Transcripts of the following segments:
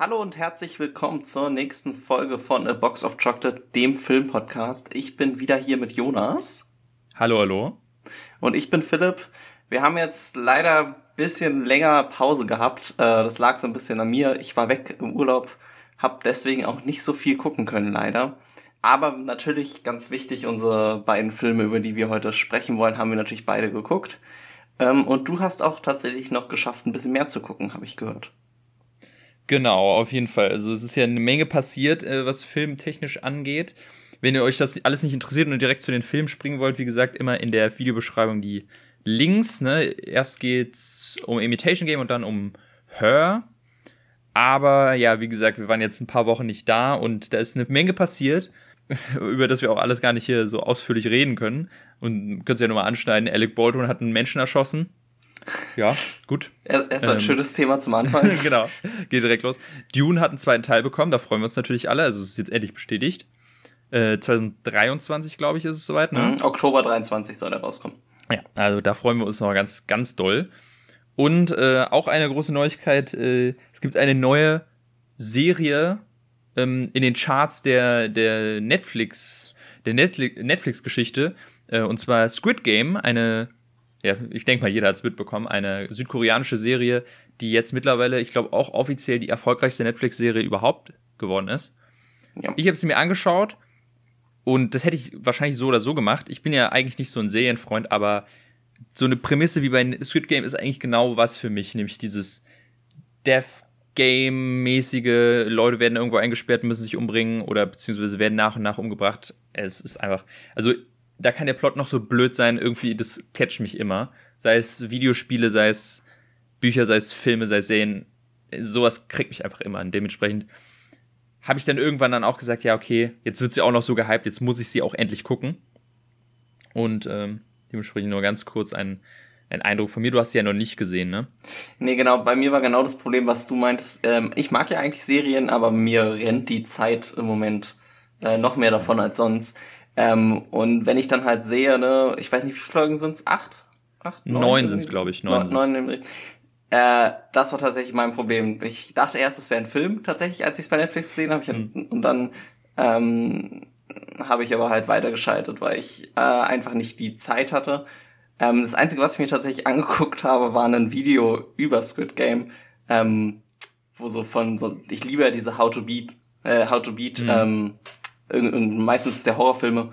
Hallo und herzlich willkommen zur nächsten Folge von A Box of Chocolate, dem Filmpodcast. Ich bin wieder hier mit Jonas. Hallo, hallo. Und ich bin Philipp. Wir haben jetzt leider ein bisschen länger Pause gehabt. Äh, das lag so ein bisschen an mir. Ich war weg im Urlaub, hab deswegen auch nicht so viel gucken können, leider. Aber natürlich ganz wichtig, unsere beiden Filme, über die wir heute sprechen wollen, haben wir natürlich beide geguckt. Ähm, und du hast auch tatsächlich noch geschafft, ein bisschen mehr zu gucken, habe ich gehört. Genau, auf jeden Fall. Also es ist ja eine Menge passiert, äh, was filmtechnisch angeht. Wenn ihr euch das alles nicht interessiert und direkt zu den Filmen springen wollt, wie gesagt, immer in der Videobeschreibung die Links. Ne? Erst geht's um Imitation Game und dann um Her. Aber ja, wie gesagt, wir waren jetzt ein paar Wochen nicht da und da ist eine Menge passiert, über das wir auch alles gar nicht hier so ausführlich reden können. Und könnt ihr ja nochmal anschneiden, Alec Baldwin hat einen Menschen erschossen. Ja, gut. Erstmal ein ähm, schönes Thema zum Anfang. genau, geht direkt los. Dune hat einen zweiten Teil bekommen, da freuen wir uns natürlich alle. Also es ist jetzt endlich bestätigt. Äh, 2023, glaube ich, ist es soweit. Ne? Mhm, Oktober 23 soll er rauskommen. Ja, also da freuen wir uns noch ganz, ganz doll. Und äh, auch eine große Neuigkeit, äh, es gibt eine neue Serie ähm, in den Charts der, der Netflix, der Netflix-Geschichte. Äh, und zwar Squid Game, eine ja, ich denke mal, jeder hat es mitbekommen, eine südkoreanische Serie, die jetzt mittlerweile, ich glaube, auch offiziell die erfolgreichste Netflix-Serie überhaupt geworden ist. Ja. Ich habe sie mir angeschaut und das hätte ich wahrscheinlich so oder so gemacht. Ich bin ja eigentlich nicht so ein Serienfreund, aber so eine Prämisse wie bei Squid Game ist eigentlich genau was für mich, nämlich dieses Death Game-mäßige, Leute werden irgendwo eingesperrt, müssen sich umbringen oder beziehungsweise werden nach und nach umgebracht. Es ist einfach, also da kann der Plot noch so blöd sein, irgendwie, das catcht mich immer. Sei es Videospiele, sei es Bücher, sei es Filme, sei es Serien. Sowas kriegt mich einfach immer. Und dementsprechend habe ich dann irgendwann dann auch gesagt, ja, okay, jetzt wird sie auch noch so gehypt, jetzt muss ich sie auch endlich gucken. Und ähm, dementsprechend nur ganz kurz ein, ein Eindruck von mir. Du hast sie ja noch nicht gesehen, ne? Nee, genau. Bei mir war genau das Problem, was du meintest. Ähm, ich mag ja eigentlich Serien, aber mir rennt die Zeit im Moment äh, noch mehr davon als sonst. Ähm, und wenn ich dann halt sehe, ne, ich weiß nicht, wie viele Folgen sind's? Acht? Acht? Neun, neun sind's, glaube ich. Neun. neun, neun äh, das war tatsächlich mein Problem. Ich dachte erst, es wäre ein Film, tatsächlich, als ich es bei Netflix gesehen habe. Mhm. Und dann ähm, habe ich aber halt weitergeschaltet, weil ich äh, einfach nicht die Zeit hatte. Ähm, das Einzige, was ich mir tatsächlich angeguckt habe, war ein Video über Squid Game, ähm, wo so von so, ich liebe ja diese How to Beat, äh, How to Beat mhm. ähm, meistens der Horrorfilme.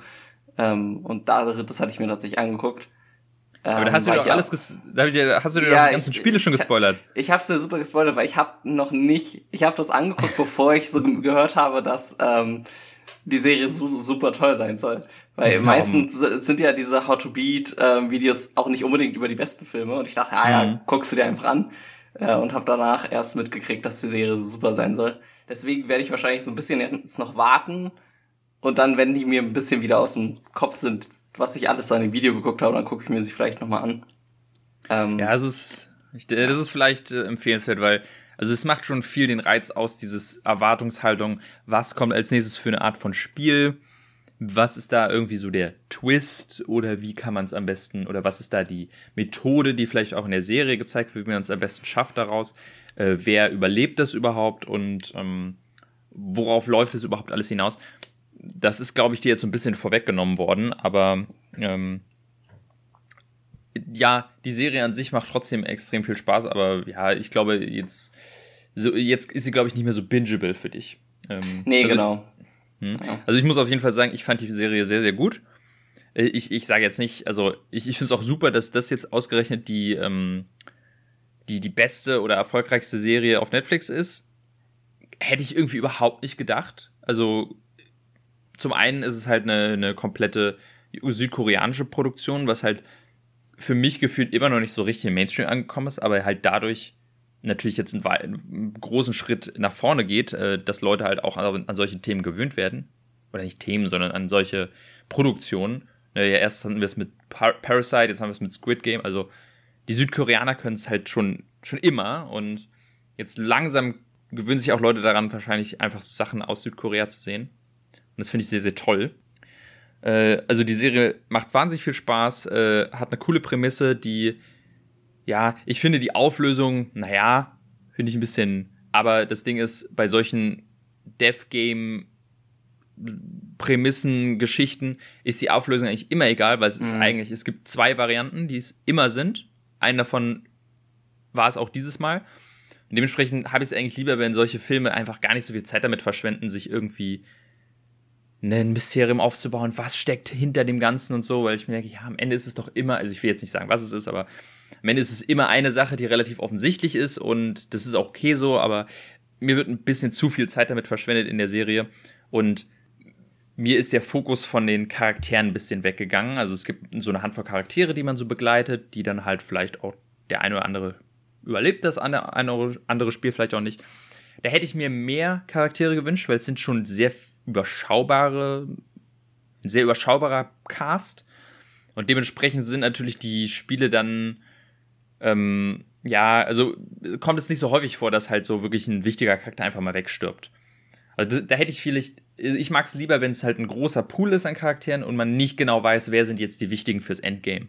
Ähm, und da, das hatte ich mir tatsächlich angeguckt. Aber da hast du ähm, doch alles, ges da hast du dir ja, doch die ganzen Spiele ich, schon gespoilert. Ich, ich habe es mir super gespoilert, weil ich habe noch nicht, ich habe das angeguckt, bevor ich so gehört habe, dass ähm, die Serie so, so super toll sein soll. Weil mhm. meistens sind ja diese How to Beat ähm, Videos auch nicht unbedingt über die besten Filme. Und ich dachte, ah ja, mhm. guckst du dir einfach an. Äh, und habe danach erst mitgekriegt, dass die Serie so super sein soll. Deswegen werde ich wahrscheinlich so ein bisschen jetzt noch warten, und dann, wenn die mir ein bisschen wieder aus dem Kopf sind, was ich alles an dem Video geguckt habe, dann gucke ich mir sie vielleicht nochmal an. Ähm, ja, es ist, ich, das ist vielleicht äh, empfehlenswert, weil, also es macht schon viel den Reiz aus, dieses Erwartungshaltung, was kommt als nächstes für eine Art von Spiel, was ist da irgendwie so der Twist oder wie kann man es am besten, oder was ist da die Methode, die vielleicht auch in der Serie gezeigt wird, wie man es am besten schafft daraus, äh, wer überlebt das überhaupt und ähm, worauf läuft es überhaupt alles hinaus das ist, glaube ich, dir jetzt so ein bisschen vorweggenommen worden, aber ähm, ja, die Serie an sich macht trotzdem extrem viel Spaß, aber ja, ich glaube, jetzt, so, jetzt ist sie, glaube ich, nicht mehr so bingeable für dich. Ähm, nee, also, genau. Hm. Also ich muss auf jeden Fall sagen, ich fand die Serie sehr, sehr gut. Äh, ich, ich sage jetzt nicht, also ich, ich finde es auch super, dass das jetzt ausgerechnet die, ähm, die, die beste oder erfolgreichste Serie auf Netflix ist. Hätte ich irgendwie überhaupt nicht gedacht. Also zum einen ist es halt eine, eine komplette südkoreanische Produktion, was halt für mich gefühlt immer noch nicht so richtig im Mainstream angekommen ist, aber halt dadurch natürlich jetzt einen, einen großen Schritt nach vorne geht, äh, dass Leute halt auch an, an, solche Themen gewöhnt werden. Oder nicht Themen, sondern an solche Produktionen. Ja, erst hatten wir es mit Par Parasite, jetzt haben wir es mit Squid Game. Also die Südkoreaner können es halt schon, schon immer und jetzt langsam gewöhnen sich auch Leute daran, wahrscheinlich einfach so Sachen aus Südkorea zu sehen. Und das finde ich sehr, sehr toll. Äh, also die Serie macht wahnsinnig viel Spaß, äh, hat eine coole Prämisse, die, ja, ich finde die Auflösung, naja, finde ich ein bisschen Aber das Ding ist, bei solchen Dev-Game Prämissen, Geschichten ist die Auflösung eigentlich immer egal, weil es ist mhm. eigentlich, es gibt zwei Varianten, die es immer sind. Einen davon war es auch dieses Mal. Und dementsprechend habe ich es eigentlich lieber, wenn solche Filme einfach gar nicht so viel Zeit damit verschwenden, sich irgendwie ein Mysterium aufzubauen, was steckt hinter dem Ganzen und so, weil ich mir denke, ja, am Ende ist es doch immer, also ich will jetzt nicht sagen, was es ist, aber am Ende ist es immer eine Sache, die relativ offensichtlich ist und das ist auch okay so, aber mir wird ein bisschen zu viel Zeit damit verschwendet in der Serie und mir ist der Fokus von den Charakteren ein bisschen weggegangen. Also es gibt so eine Handvoll Charaktere, die man so begleitet, die dann halt vielleicht auch der eine oder andere überlebt das eine andere Spiel vielleicht auch nicht. Da hätte ich mir mehr Charaktere gewünscht, weil es sind schon sehr überschaubare, ein sehr überschaubarer Cast. Und dementsprechend sind natürlich die Spiele dann, ähm, ja, also kommt es nicht so häufig vor, dass halt so wirklich ein wichtiger Charakter einfach mal wegstirbt. Also da hätte ich vielleicht, ich mag es lieber, wenn es halt ein großer Pool ist an Charakteren und man nicht genau weiß, wer sind jetzt die wichtigen fürs Endgame.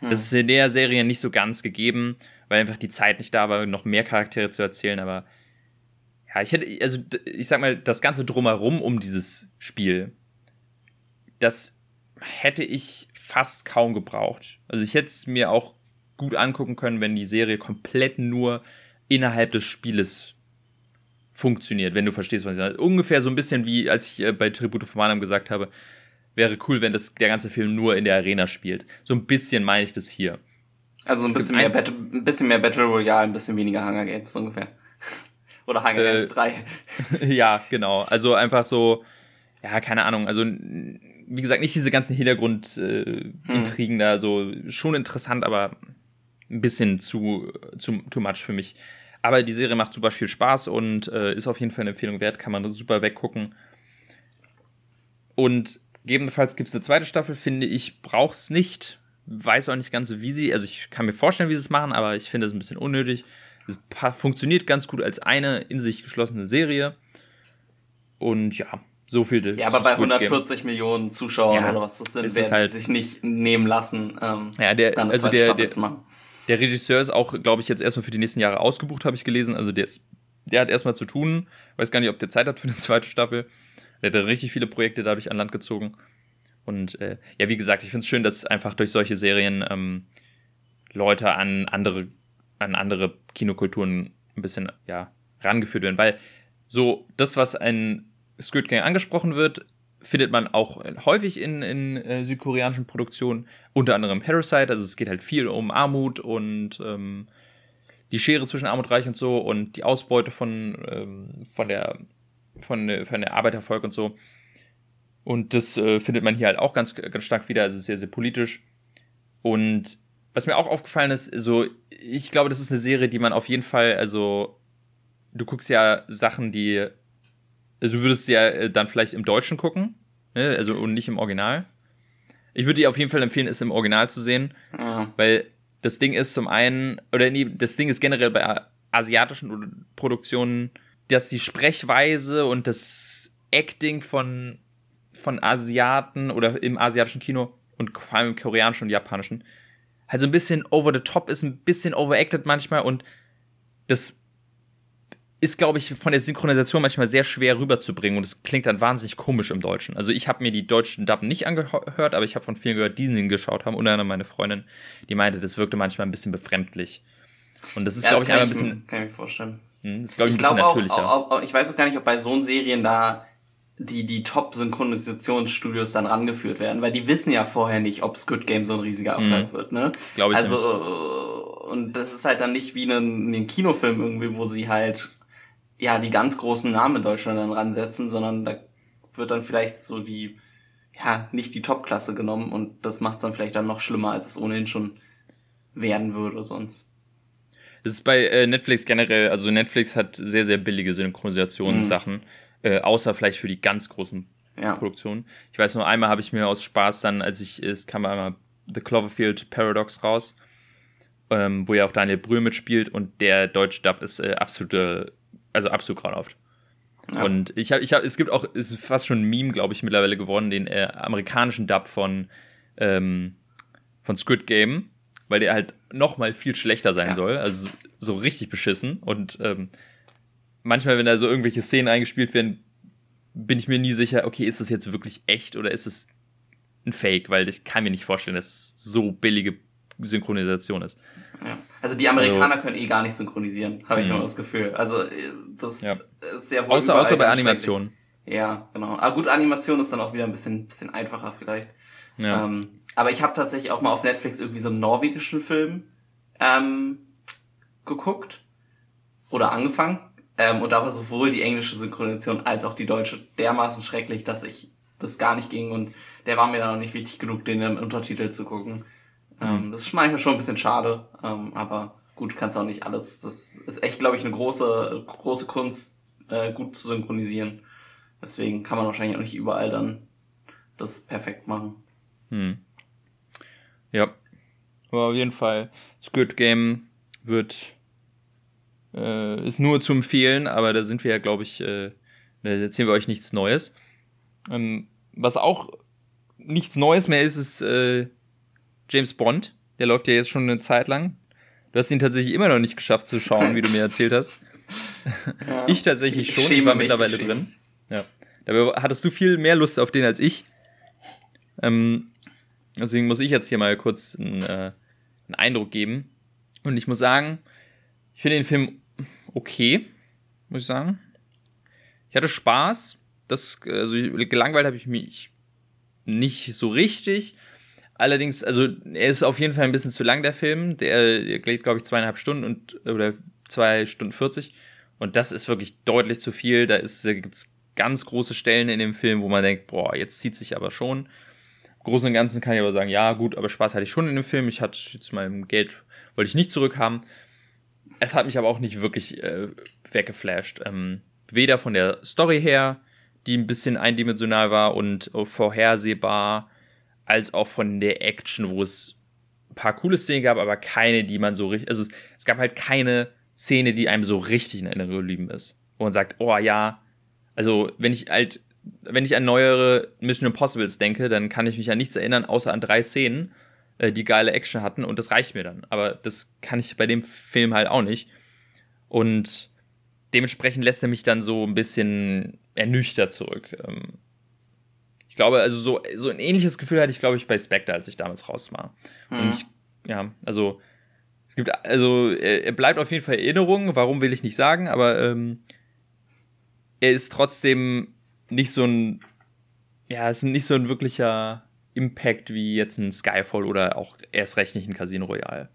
Hm. Das ist in der Serie nicht so ganz gegeben, weil einfach die Zeit nicht da war, noch mehr Charaktere zu erzählen, aber ja, ich hätte, also ich sag mal, das Ganze drumherum um dieses Spiel, das hätte ich fast kaum gebraucht. Also ich hätte es mir auch gut angucken können, wenn die Serie komplett nur innerhalb des Spieles funktioniert, wenn du verstehst, was ich sage. Ungefähr so ein bisschen wie, als ich äh, bei Tribute von Manam gesagt habe, wäre cool, wenn das, der ganze Film nur in der Arena spielt. So ein bisschen meine ich das hier. Also ein bisschen, mehr ein, Battle, ein bisschen mehr Battle Royale, ein bisschen weniger Hunger Games ungefähr. Oder Hunger äh, Games 3. ja, genau. Also einfach so, ja, keine Ahnung. Also, wie gesagt, nicht diese ganzen Hintergrundintrigen äh, hm. da, so schon interessant, aber ein bisschen zu, zu too much für mich. Aber die Serie macht super viel Spaß und äh, ist auf jeden Fall eine Empfehlung wert, kann man super weggucken. Und gegebenenfalls gibt es eine zweite Staffel, finde ich, braucht es nicht. Weiß auch nicht ganz, wie sie, also ich kann mir vorstellen, wie sie es machen, aber ich finde es ein bisschen unnötig. Es funktioniert ganz gut als eine in sich geschlossene Serie. Und ja, so viel. Ja, aber bei 140 Game. Millionen Zuschauern ja, oder was das sind, werden halt sie sich nicht nehmen lassen, ähm, ja, der, dann eine also zweite der, Staffel der, zu machen. Der Regisseur ist auch, glaube ich, jetzt erstmal für die nächsten Jahre ausgebucht, habe ich gelesen. Also der, ist, der hat erstmal zu tun. Weiß gar nicht, ob der Zeit hat für eine zweite Staffel. Der hat richtig viele Projekte dadurch an Land gezogen. Und äh, ja, wie gesagt, ich finde es schön, dass einfach durch solche Serien ähm, Leute an andere an andere Kinokulturen ein bisschen ja, rangeführt werden. Weil so das, was ein Squid Game angesprochen wird, findet man auch häufig in, in äh, südkoreanischen Produktionen, unter anderem Parasite. Also es geht halt viel um Armut und ähm, die Schere zwischen Arm und Reich und so und die Ausbeute von, ähm, von, der, von, von der Arbeitervolk und so. Und das äh, findet man hier halt auch ganz, ganz stark wieder. Also sehr, sehr politisch. Und was mir auch aufgefallen ist, so, ich glaube, das ist eine Serie, die man auf jeden Fall, also, du guckst ja Sachen, die, also du würdest ja äh, dann vielleicht im Deutschen gucken, ne? also und nicht im Original. Ich würde dir auf jeden Fall empfehlen, es im Original zu sehen, ja. weil das Ding ist zum einen, oder nee, das Ding ist generell bei asiatischen Produktionen, dass die Sprechweise und das Acting von, von Asiaten oder im asiatischen Kino und vor allem im koreanischen und japanischen halt so ein bisschen over the top ist, ein bisschen overacted manchmal und das ist, glaube ich, von der Synchronisation manchmal sehr schwer rüberzubringen und es klingt dann wahnsinnig komisch im Deutschen. Also ich habe mir die deutschen Dubben nicht angehört, aber ich habe von vielen gehört, die ihn geschaut haben, unter anderem meine Freundin, die meinte, das wirkte manchmal ein bisschen befremdlich. Und das ist, ja, glaube ich, ein bisschen. Kann ich mir vorstellen. Hm, das ist, glaube ich, ein bisschen natürlicher. Auch, auch, ich weiß auch gar nicht, ob bei so Serien da die, die Top-Synchronisationsstudios dann rangeführt werden, weil die wissen ja vorher nicht, ob Squid Game so ein riesiger Erfolg mhm. wird, ne? Glaube ich. Also, nicht. und das ist halt dann nicht wie ein, ein Kinofilm irgendwie, wo sie halt, ja, die ganz großen Namen in Deutschland dann ransetzen, sondern da wird dann vielleicht so die, ja, nicht die Top-Klasse genommen und das macht es dann vielleicht dann noch schlimmer, als es ohnehin schon werden würde sonst. Das ist bei äh, Netflix generell, also Netflix hat sehr, sehr billige Synchronisationssachen. Mhm. Äh, außer vielleicht für die ganz großen ja. Produktionen. Ich weiß nur, einmal habe ich mir aus Spaß dann, als ich, es kam einmal The Cloverfield Paradox raus, ähm, wo ja auch Daniel Brühl mitspielt und der deutsche Dub ist äh, absolute, also absolut grauenhaft. Ja. Und ich habe, ich habe, es gibt auch, ist fast schon ein Meme, glaube ich, mittlerweile geworden, den äh, amerikanischen Dub von, ähm, von Squid Game, weil der halt noch mal viel schlechter sein ja. soll, also so richtig beschissen und ähm, manchmal, wenn da so irgendwelche Szenen eingespielt werden, bin ich mir nie sicher, okay, ist das jetzt wirklich echt oder ist es ein Fake? Weil ich kann mir nicht vorstellen, dass es so billige Synchronisation ist. Ja. Also die Amerikaner also, können eh gar nicht synchronisieren, habe ich immer das Gefühl. Also äh, das ja. ist ja wohl Außer, außer bei Animationen. Ja, genau. Aber gut, Animation ist dann auch wieder ein bisschen, bisschen einfacher vielleicht. Ja. Ähm, aber ich habe tatsächlich auch mal auf Netflix irgendwie so einen norwegischen Film ähm, geguckt oder angefangen. Ähm, und da war sowohl die englische Synchronisation als auch die deutsche dermaßen schrecklich, dass ich das gar nicht ging und der war mir dann auch nicht wichtig genug, den im Untertitel zu gucken. Ähm, mhm. das ist manchmal schon ein bisschen schade, ähm, aber gut, kannst auch nicht alles. Das ist echt, glaube ich, eine große, große Kunst, äh, gut zu synchronisieren. Deswegen kann man wahrscheinlich auch nicht überall dann das perfekt machen. Hm. Ja. Aber auf jeden Fall, Squid Game wird äh, ist nur zu empfehlen, aber da sind wir ja, glaube ich, äh, da erzählen wir euch nichts Neues. Ähm, was auch nichts Neues mehr ist, ist äh, James Bond. Der läuft ja jetzt schon eine Zeit lang. Du hast ihn tatsächlich immer noch nicht geschafft zu schauen, wie du mir erzählt hast. Ja, ich tatsächlich schon, ich war mittlerweile drin. Ja. Dabei hattest du viel mehr Lust auf den als ich. Ähm, deswegen muss ich jetzt hier mal kurz einen, äh, einen Eindruck geben. Und ich muss sagen, ich finde den Film okay, muss ich sagen. Ich hatte Spaß. Das, also gelangweilt habe ich mich nicht so richtig. Allerdings, also er ist auf jeden Fall ein bisschen zu lang, der Film. Der, geht, glaube ich, zweieinhalb Stunden und oder zwei Stunden 40. Und das ist wirklich deutlich zu viel. Da, da gibt es ganz große Stellen in dem Film, wo man denkt, boah, jetzt zieht sich aber schon. Im Großen und Ganzen kann ich aber sagen, ja, gut, aber Spaß hatte ich schon in dem Film. Ich hatte zu meinem Geld, wollte ich nicht zurückhaben. Es hat mich aber auch nicht wirklich äh, weggeflasht. Ähm, weder von der Story her, die ein bisschen eindimensional war und vorhersehbar, als auch von der Action, wo es ein paar coole Szenen gab, aber keine, die man so richtig. Also es gab halt keine Szene, die einem so richtig in Erinnerung geblieben ist. Wo man sagt, oh ja, also wenn ich halt, wenn ich an neuere Mission Impossibles denke, dann kann ich mich an nichts erinnern, außer an drei Szenen, äh, die geile Action hatten und das reicht mir dann. Aber das kann ich bei dem Film halt auch nicht. Und dementsprechend lässt er mich dann so ein bisschen ernüchtert zurück. Ähm, ich glaube, also so, so ein ähnliches Gefühl hatte ich, glaube ich, bei Spectre, als ich damals raus war. Mhm. Und ich, ja, also es gibt, also er, bleibt auf jeden Fall Erinnerung, warum will ich nicht sagen, aber ähm, er ist trotzdem nicht so ein, ja, es ist nicht so ein wirklicher Impact wie jetzt ein Skyfall oder auch erst recht nicht ein Casino Royale.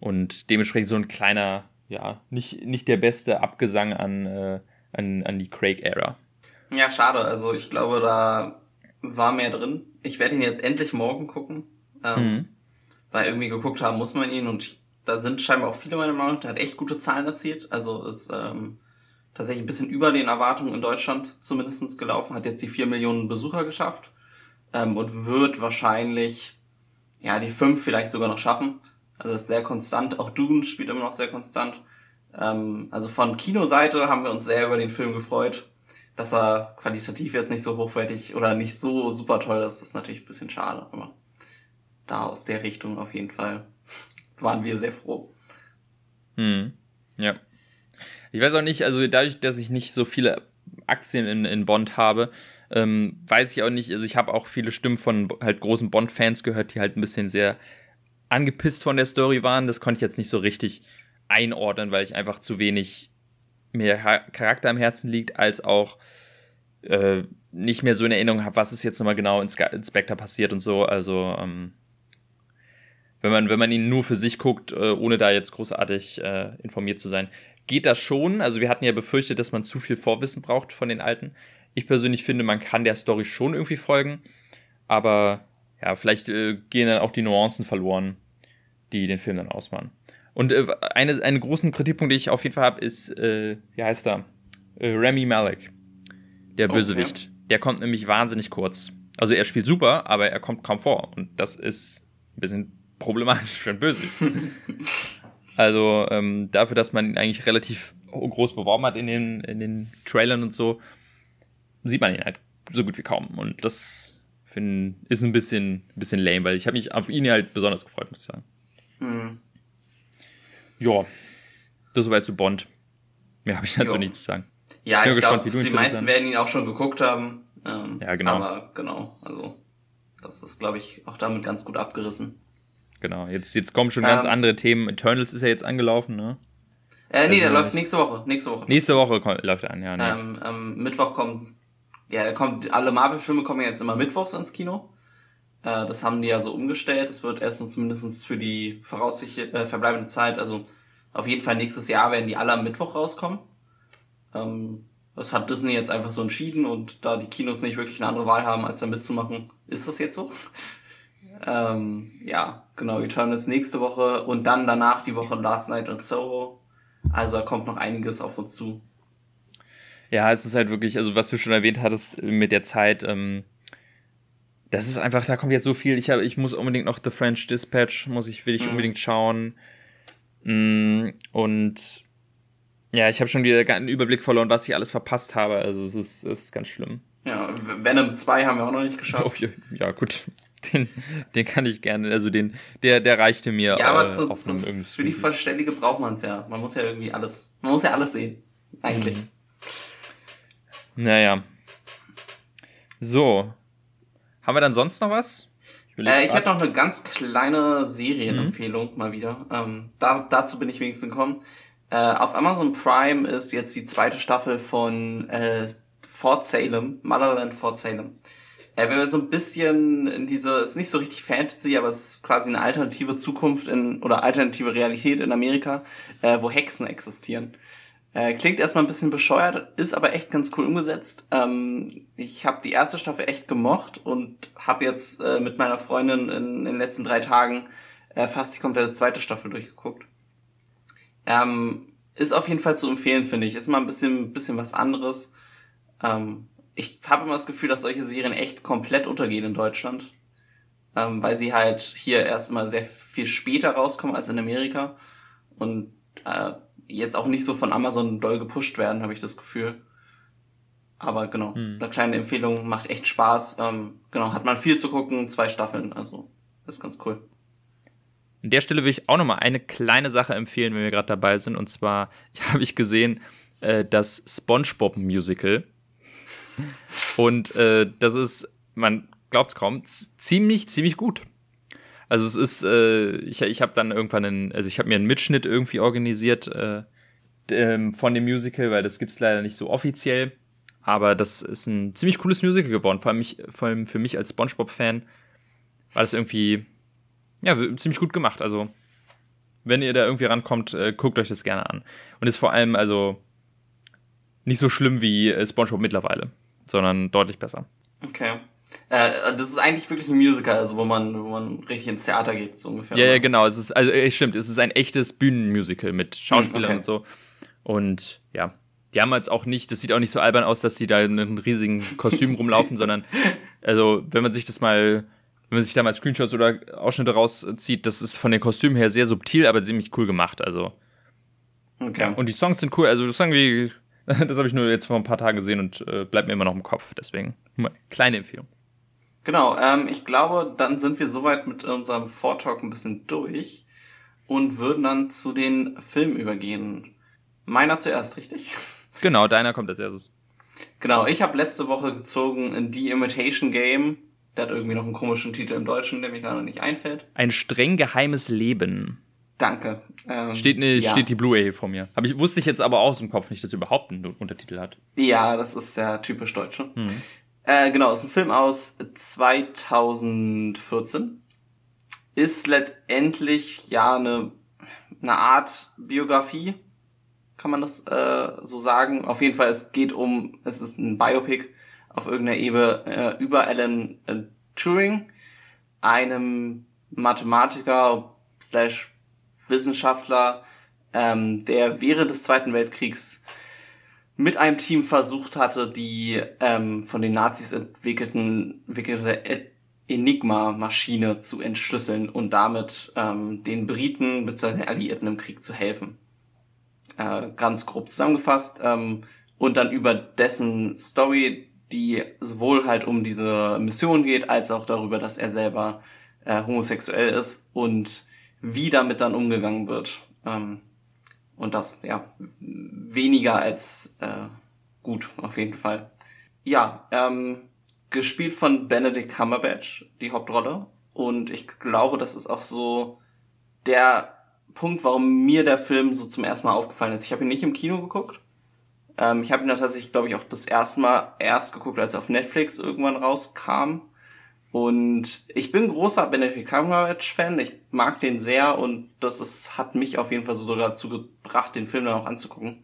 Und dementsprechend so ein kleiner, ja, nicht, nicht der beste Abgesang an, äh, an, an die Craig-Ära. Ja, schade. Also ich glaube, da war mehr drin. Ich werde ihn jetzt endlich morgen gucken. Ähm, mhm. Weil irgendwie geguckt haben muss man ihn und ich, da sind scheinbar auch viele meiner Meinung der hat echt gute Zahlen erzielt. Also ist ähm, tatsächlich ein bisschen über den Erwartungen in Deutschland zumindestens gelaufen, hat jetzt die vier Millionen Besucher geschafft ähm, und wird wahrscheinlich ja die fünf vielleicht sogar noch schaffen. Also ist sehr konstant. Auch Dune spielt immer noch sehr konstant. Ähm, also von Kinoseite haben wir uns sehr über den Film gefreut dass er qualitativ jetzt nicht so hochwertig oder nicht so super toll ist, ist natürlich ein bisschen schade. Aber da aus der Richtung auf jeden Fall waren wir sehr froh. Hm. Ja. Ich weiß auch nicht, also dadurch, dass ich nicht so viele Aktien in, in Bond habe, ähm, weiß ich auch nicht, also ich habe auch viele Stimmen von halt großen Bond-Fans gehört, die halt ein bisschen sehr angepisst von der Story waren. Das konnte ich jetzt nicht so richtig einordnen, weil ich einfach zu wenig mir Charakter am Herzen liegt, als auch äh, nicht mehr so in Erinnerung habe, was ist jetzt nochmal genau in Spectre passiert und so. Also, ähm, wenn man, wenn man ihn nur für sich guckt, äh, ohne da jetzt großartig äh, informiert zu sein, geht das schon. Also, wir hatten ja befürchtet, dass man zu viel Vorwissen braucht von den Alten. Ich persönlich finde, man kann der Story schon irgendwie folgen, aber ja, vielleicht äh, gehen dann auch die Nuancen verloren, die den Film dann ausmachen. Und äh, eine, einen großen Kritikpunkt, den ich auf jeden Fall habe, ist, äh, wie heißt er? Äh, Remy Malek, der Bösewicht. Okay. Der kommt nämlich wahnsinnig kurz. Also er spielt super, aber er kommt kaum vor. Und das ist ein bisschen problematisch für einen Bösewicht. also ähm, dafür, dass man ihn eigentlich relativ groß beworben hat in den, in den Trailern und so, sieht man ihn halt so gut wie kaum. Und das find, ist ein bisschen, ein bisschen lame, weil ich habe mich auf ihn halt besonders gefreut, muss ich sagen. Hm. Ja, das soweit zu Bond. Mehr habe ich dazu nichts zu sagen. Ja, ich, ich glaube, die meisten werden ihn auch schon geguckt haben. Ähm, ja, genau. Aber genau, also das ist, glaube ich, auch damit ganz gut abgerissen. Genau, jetzt, jetzt kommen schon ganz ähm, andere Themen. Eternals ist ja jetzt angelaufen, ne? Äh, nee, also, der läuft nächste Woche. Nächste Woche. Nächste Woche läuft er an, ja. Ähm, ähm, Mittwoch kommt, ja, da kommt, alle Marvel-Filme kommen ja jetzt immer mittwochs ins Kino. Äh, das haben die ja so umgestellt. Es wird erst nur zumindest für die voraussichtliche, äh, verbleibende Zeit, also auf jeden Fall nächstes Jahr werden die alle am Mittwoch rauskommen. Ähm, das hat Disney jetzt einfach so entschieden und da die Kinos nicht wirklich eine andere Wahl haben, als da mitzumachen, ist das jetzt so. ähm, ja, genau, Eternals nächste Woche und dann danach die Woche Last Night in Soho. Also da kommt noch einiges auf uns zu. Ja, es ist halt wirklich, also was du schon erwähnt hattest mit der Zeit, ähm, das ist einfach, da kommt jetzt so viel. Ich habe, ich muss unbedingt noch The French Dispatch, muss ich, will ich mhm. unbedingt schauen. Mm, und ja, ich habe schon wieder einen Überblick verloren, was ich alles verpasst habe. Also es ist, es ist ganz schlimm. Ja, Venom 2 haben wir auch noch nicht geschafft. Oh, ja, ja, gut. Den, den kann ich gerne, also den, der, der reichte mir. Ja, aber äh, zu, zu, für die Verständige braucht man es ja. Man muss ja irgendwie alles, man muss ja alles sehen. Eigentlich. Mhm. Naja. So. Haben wir dann sonst noch was? Ich, äh, ich hätte noch eine ganz kleine Serienempfehlung mhm. mal wieder. Ähm, da, dazu bin ich wenigstens gekommen. Äh, auf Amazon Prime ist jetzt die zweite Staffel von äh, Fort Salem, Motherland Fort Salem. Er will so ein bisschen in diese, ist nicht so richtig Fantasy, aber es ist quasi eine alternative Zukunft in, oder alternative Realität in Amerika, äh, wo Hexen existieren. Äh, klingt erstmal ein bisschen bescheuert, ist aber echt ganz cool umgesetzt. Ähm, ich habe die erste Staffel echt gemocht und habe jetzt äh, mit meiner Freundin in, in, den letzten drei Tagen äh, fast die komplette zweite Staffel durchgeguckt. Ähm, ist auf jeden Fall zu empfehlen, finde ich. Ist mal ein bisschen, bisschen was anderes. Ähm, ich habe immer das Gefühl, dass solche Serien echt komplett untergehen in Deutschland. Ähm, weil sie halt hier erstmal sehr viel später rauskommen als in Amerika. Und äh, jetzt auch nicht so von Amazon doll gepusht werden, habe ich das Gefühl. Aber genau, hm. eine kleine Empfehlung, macht echt Spaß. Ähm, genau, hat man viel zu gucken, zwei Staffeln, also ist ganz cool. An der Stelle will ich auch nochmal eine kleine Sache empfehlen, wenn wir gerade dabei sind. Und zwar habe ich gesehen, äh, das SpongeBob Musical. Und äh, das ist, man glaubt es kaum, ziemlich, ziemlich gut. Also es ist, äh, ich, ich habe dann irgendwann einen, also ich habe mir einen Mitschnitt irgendwie organisiert äh, ähm, von dem Musical, weil das gibt's leider nicht so offiziell. Aber das ist ein ziemlich cooles Musical geworden, vor allem, mich, vor allem für mich als SpongeBob-Fan. War das irgendwie, ja, ziemlich gut gemacht. Also, wenn ihr da irgendwie rankommt, äh, guckt euch das gerne an. Und ist vor allem, also, nicht so schlimm wie äh, SpongeBob mittlerweile, sondern deutlich besser. Okay. Äh, das ist eigentlich wirklich ein Musical, also wo man, wo man richtig ins Theater geht, so ungefähr. Ja, ja, genau. Es ist, also äh, stimmt, es ist ein echtes Bühnenmusical mit Schauspielern okay. und so. Und ja, die haben jetzt auch nicht, das sieht auch nicht so albern aus, dass die da in einem riesigen Kostüm rumlaufen, sondern, also, wenn man sich das mal, wenn man sich da mal Screenshots oder Ausschnitte rauszieht, das ist von den Kostümen her sehr subtil, aber ziemlich cool gemacht, also. Okay. Ja, und die Songs sind cool, also das sagen wie, das habe ich nur jetzt vor ein paar Tagen gesehen und äh, bleibt mir immer noch im Kopf, deswegen, kleine Empfehlung. Genau, ähm, ich glaube, dann sind wir soweit mit unserem Vortalk ein bisschen durch und würden dann zu den Filmen übergehen. Meiner zuerst, richtig? Genau, deiner kommt als erstes. Genau, ich habe letzte Woche gezogen in The Imitation Game. Der hat irgendwie noch einen komischen Titel im Deutschen, der mir gerade nicht einfällt. Ein streng geheimes Leben. Danke. Ähm, steht, ne, ja. steht die Blu-ray hier vor mir. Hab ich, wusste ich jetzt aber auch aus dem Kopf nicht, dass er überhaupt einen Untertitel hat. Ja, das ist ja typisch deutsch. Ne? Mhm. Äh, genau, ist ein Film aus 2014. Ist letztendlich ja eine, eine Art Biografie, kann man das äh, so sagen. Auf jeden Fall, es geht um, es ist ein Biopic auf irgendeiner Ebene äh, über Alan äh, Turing, einem Mathematiker slash Wissenschaftler, ähm, der während des Zweiten Weltkriegs mit einem Team versucht hatte, die ähm, von den Nazis entwickelten, entwickelte e- Enigma-Maschine zu entschlüsseln und damit ähm, den Briten bzw. den Alliierten im Krieg zu helfen. Äh, ganz grob zusammengefasst. Ähm, und dann über dessen Story, die sowohl halt um diese Mission geht, als auch darüber, dass er selber äh, homosexuell ist und wie damit dann umgegangen wird. Ähm, Und das, ja, weniger als äh, gut, auf jeden Fall. Ja, ähm, gespielt von Benedict Cumberbatch, die Hauptrolle. Und ich glaube, das ist auch so der Punkt, warum mir der Film so zum ersten Mal aufgefallen ist. Ich habe ihn nicht im Kino geguckt. Ähm, ich habe ihn tatsächlich, glaube ich, auch das erste Mal erst geguckt, als er auf Netflix irgendwann rauskam. Und ich bin großer Benedict Cumberbatch-Fan. Ich mag den sehr und das ist, hat mich auf jeden Fall so dazu gebracht, den Film dann auch anzugucken.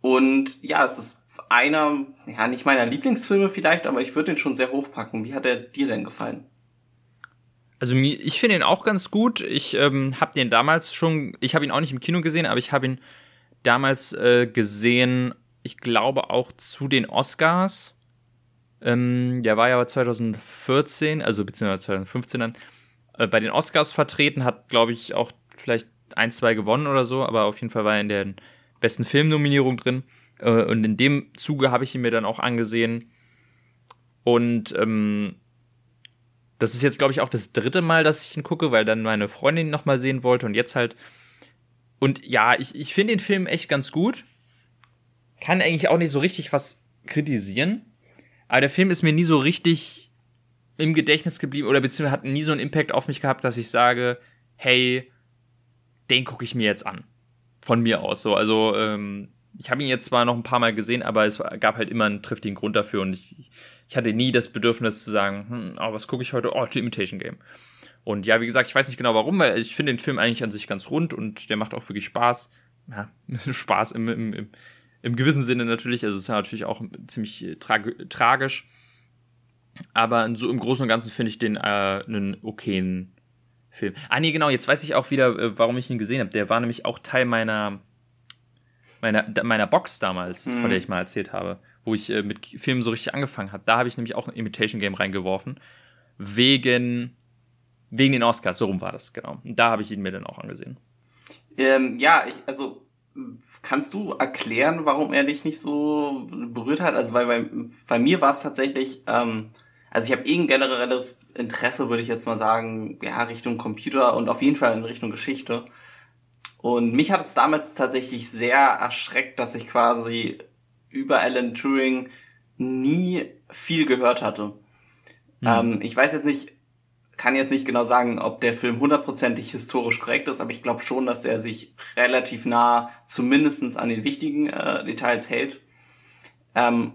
Und ja, es ist einer, ja, nicht meiner Lieblingsfilme vielleicht, aber ich würde den schon sehr hochpacken. Wie hat er dir denn gefallen? Also ich finde ihn auch ganz gut. Ich ähm, habe den damals schon, ich habe ihn auch nicht im Kino gesehen, aber ich habe ihn damals äh, gesehen, ich glaube auch zu den Oscars. Ähm, der war ja 2014, also beziehungsweise 2015 dann, äh, bei den Oscars vertreten, hat, glaube ich, auch vielleicht ein, zwei gewonnen oder so, aber auf jeden Fall war er in der besten Filmnominierung drin. Äh, und in dem Zuge habe ich ihn mir dann auch angesehen. Und ähm, das ist jetzt, glaube ich, auch das dritte Mal, dass ich ihn gucke, weil dann meine Freundin ihn nochmal sehen wollte und jetzt halt. Und ja, ich, ich finde den Film echt ganz gut. Kann eigentlich auch nicht so richtig was kritisieren. Aber der Film ist mir nie so richtig im Gedächtnis geblieben oder beziehungsweise hat nie so einen Impact auf mich gehabt, dass ich sage, hey, den gucke ich mir jetzt an. Von mir aus so. Also, ähm, ich habe ihn jetzt zwar noch ein paar Mal gesehen, aber es gab halt immer einen triftigen Grund dafür und ich, ich hatte nie das Bedürfnis zu sagen, hm, oh, was gucke ich heute? Oh, The Imitation Game. Und ja, wie gesagt, ich weiß nicht genau warum, weil ich finde den Film eigentlich an sich ganz rund und der macht auch wirklich Spaß. Ja, Spaß im, im, im, im gewissen Sinne natürlich. Also es ist ja natürlich auch ziemlich äh, trag tragisch. Aber so im Großen und Ganzen finde ich den äh, einen okayen Film. Ah, nee, genau, jetzt weiß ich auch wieder, äh, warum ich ihn gesehen habe. Der war nämlich auch Teil meiner, meiner, meiner Box damals, mhm. von der ich mal erzählt habe wo ich äh, mit Filmen so richtig angefangen habe. Da habe ich nämlich auch ein Imitation Game reingeworfen. Wegen, wegen den Oscars, so rum war das, genau. Und da habe ich ihn mir dann auch angesehen. Ähm, ja, ich, also kannst du erklären, warum er dich nicht so berührt hat? Also weil bei, bei mir war es tatsächlich, ähm, also ich habe eh ein generelles Interesse, würde ich jetzt mal sagen, ja, Richtung Computer und auf jeden Fall in Richtung Geschichte. Und mich hat es damals tatsächlich sehr erschreckt, dass ich quasi über Alan Turing nie viel gehört hatte. Mhm. Ähm, ich weiß jetzt nicht, kann jetzt nicht genau sagen, ob der Film hundertprozentig historisch korrekt ist, aber ich glaube schon, dass er sich relativ nah zumindestens an den wichtigen äh, Details hält. Ähm,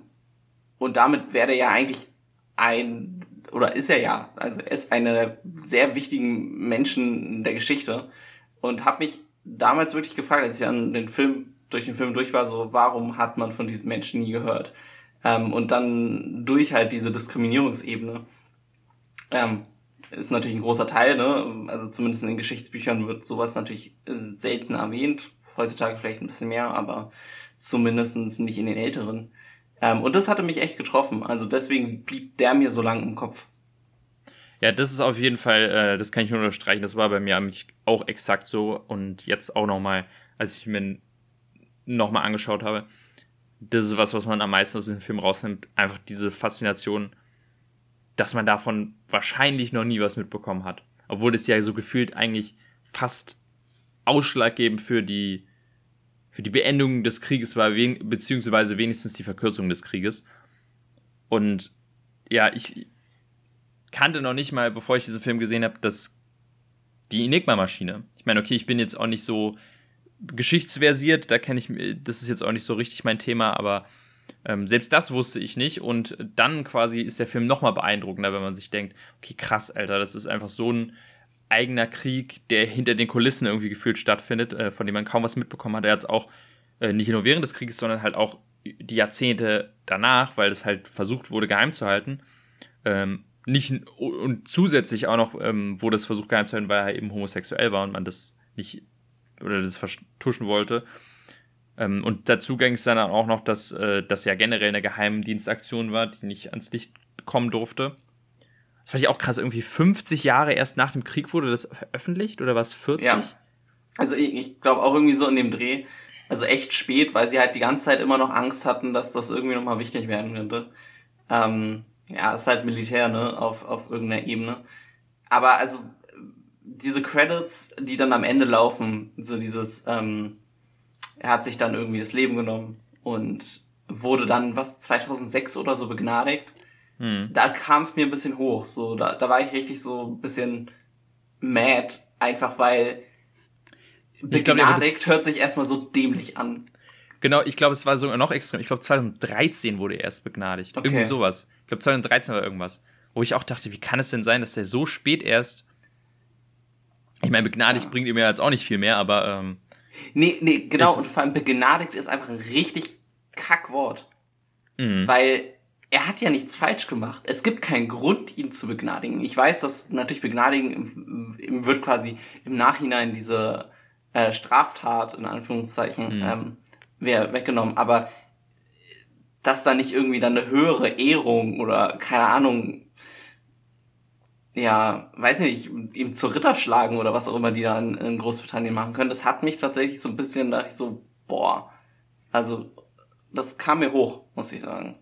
und damit wäre er ja eigentlich ein, oder ist er ja, also er ist einer der sehr wichtigen Menschen der Geschichte und habe mich damals wirklich gefragt, als ich an den Film durch den Film durch war, so warum hat man von diesen Menschen nie gehört? Ähm, und dann durch halt diese Diskriminierungsebene ähm, ist natürlich ein großer Teil, ne? Also zumindest in den Geschichtsbüchern wird sowas natürlich selten erwähnt. Heutzutage vielleicht ein bisschen mehr, aber zumindestens nicht in den älteren. Ähm, und das hatte mich echt getroffen. Also deswegen blieb der mir so lang im Kopf. Ja, das ist auf jeden Fall, äh, das kann ich nur unterstreichen. Das war bei mir auch exakt so. Und jetzt auch nochmal, als ich mir nochmal angeschaut habe, das ist was, was man am meisten aus dem Film rausnimmt. Einfach diese Faszination, dass man davon wahrscheinlich noch nie was mitbekommen hat. Obwohl das ja so gefühlt eigentlich fast ausschlaggebend für die, für die Beendigung des Krieges war, beziehungsweise wenigstens die Verkürzung des Krieges. Und ja, ich kannte noch nicht mal, bevor ich diesen Film gesehen habe, dass die Enigma-Maschine. Ich meine, okay, ich bin jetzt auch nicht so geschichtsversiert, da kenne ich, das ist jetzt auch nicht so richtig mein Thema, aber ähm, selbst das wusste ich nicht und dann quasi ist der Film nochmal beeindruckender, wenn man sich denkt, okay, krass, Alter, das ist einfach so ein eigener Krieg, der hinter den Kulissen irgendwie gefühlt stattfindet, äh, von dem man kaum was mitbekommen hat. Er hat es auch äh, nicht nur während des Krieges, sondern halt auch die Jahrzehnte danach, weil es halt versucht wurde, geheim zu halten. Ähm, nicht, und zusätzlich auch noch ähm, wurde es versucht, geheim zu halten, weil er eben homosexuell war und man das nicht oder das vertuschen wollte. Ähm, und dazu ging es dann auch noch, dass äh, das ja generell eine Geheimdienstaktion war, die nicht ans Licht kommen durfte. Das fand ich auch krass, irgendwie 50 Jahre erst nach dem Krieg wurde das veröffentlicht oder was 40? Ja. Also ich, ich glaube auch irgendwie so in dem Dreh, also echt spät, weil sie halt die ganze Zeit immer noch Angst hatten, dass das irgendwie nochmal wichtig werden könnte. Ähm, ja, ist halt Militär, ne, auf, auf irgendeiner Ebene. Aber also diese Credits, die dann am Ende laufen, so dieses, ähm, er hat sich dann irgendwie das Leben genommen und wurde dann, was, 2006 oder so begnadigt. Hm. Da kam es mir ein bisschen hoch, so, da, da war ich richtig so ein bisschen mad, einfach weil begnadigt glaub, hört sich erstmal so dämlich an. Genau, ich glaube, es war sogar noch extrem. Ich glaube, 2013 wurde er erst begnadigt. Okay. Irgendwie sowas. Ich glaube, 2013 war irgendwas. Wo ich auch dachte, wie kann es denn sein, dass der so spät erst. Ich meine, begnadigt ja. bringt ihm ja jetzt auch nicht viel mehr, aber. Ähm, nee, nee, genau. Und vor allem begnadigt ist einfach ein richtig Kackwort. Mhm. Weil er hat ja nichts falsch gemacht. Es gibt keinen Grund, ihn zu begnadigen. Ich weiß, dass natürlich begnadigen im, wird quasi im Nachhinein diese äh, Straftat in Anführungszeichen mhm. ähm, wäre weggenommen, aber dass da nicht irgendwie dann eine höhere Ehrung oder keine Ahnung, ja, weiß nicht, ihm zur Ritter schlagen oder was auch immer die da in, in Großbritannien machen können, das hat mich tatsächlich so ein bisschen, da ich so, boah, also das kam mir hoch, muss ich sagen.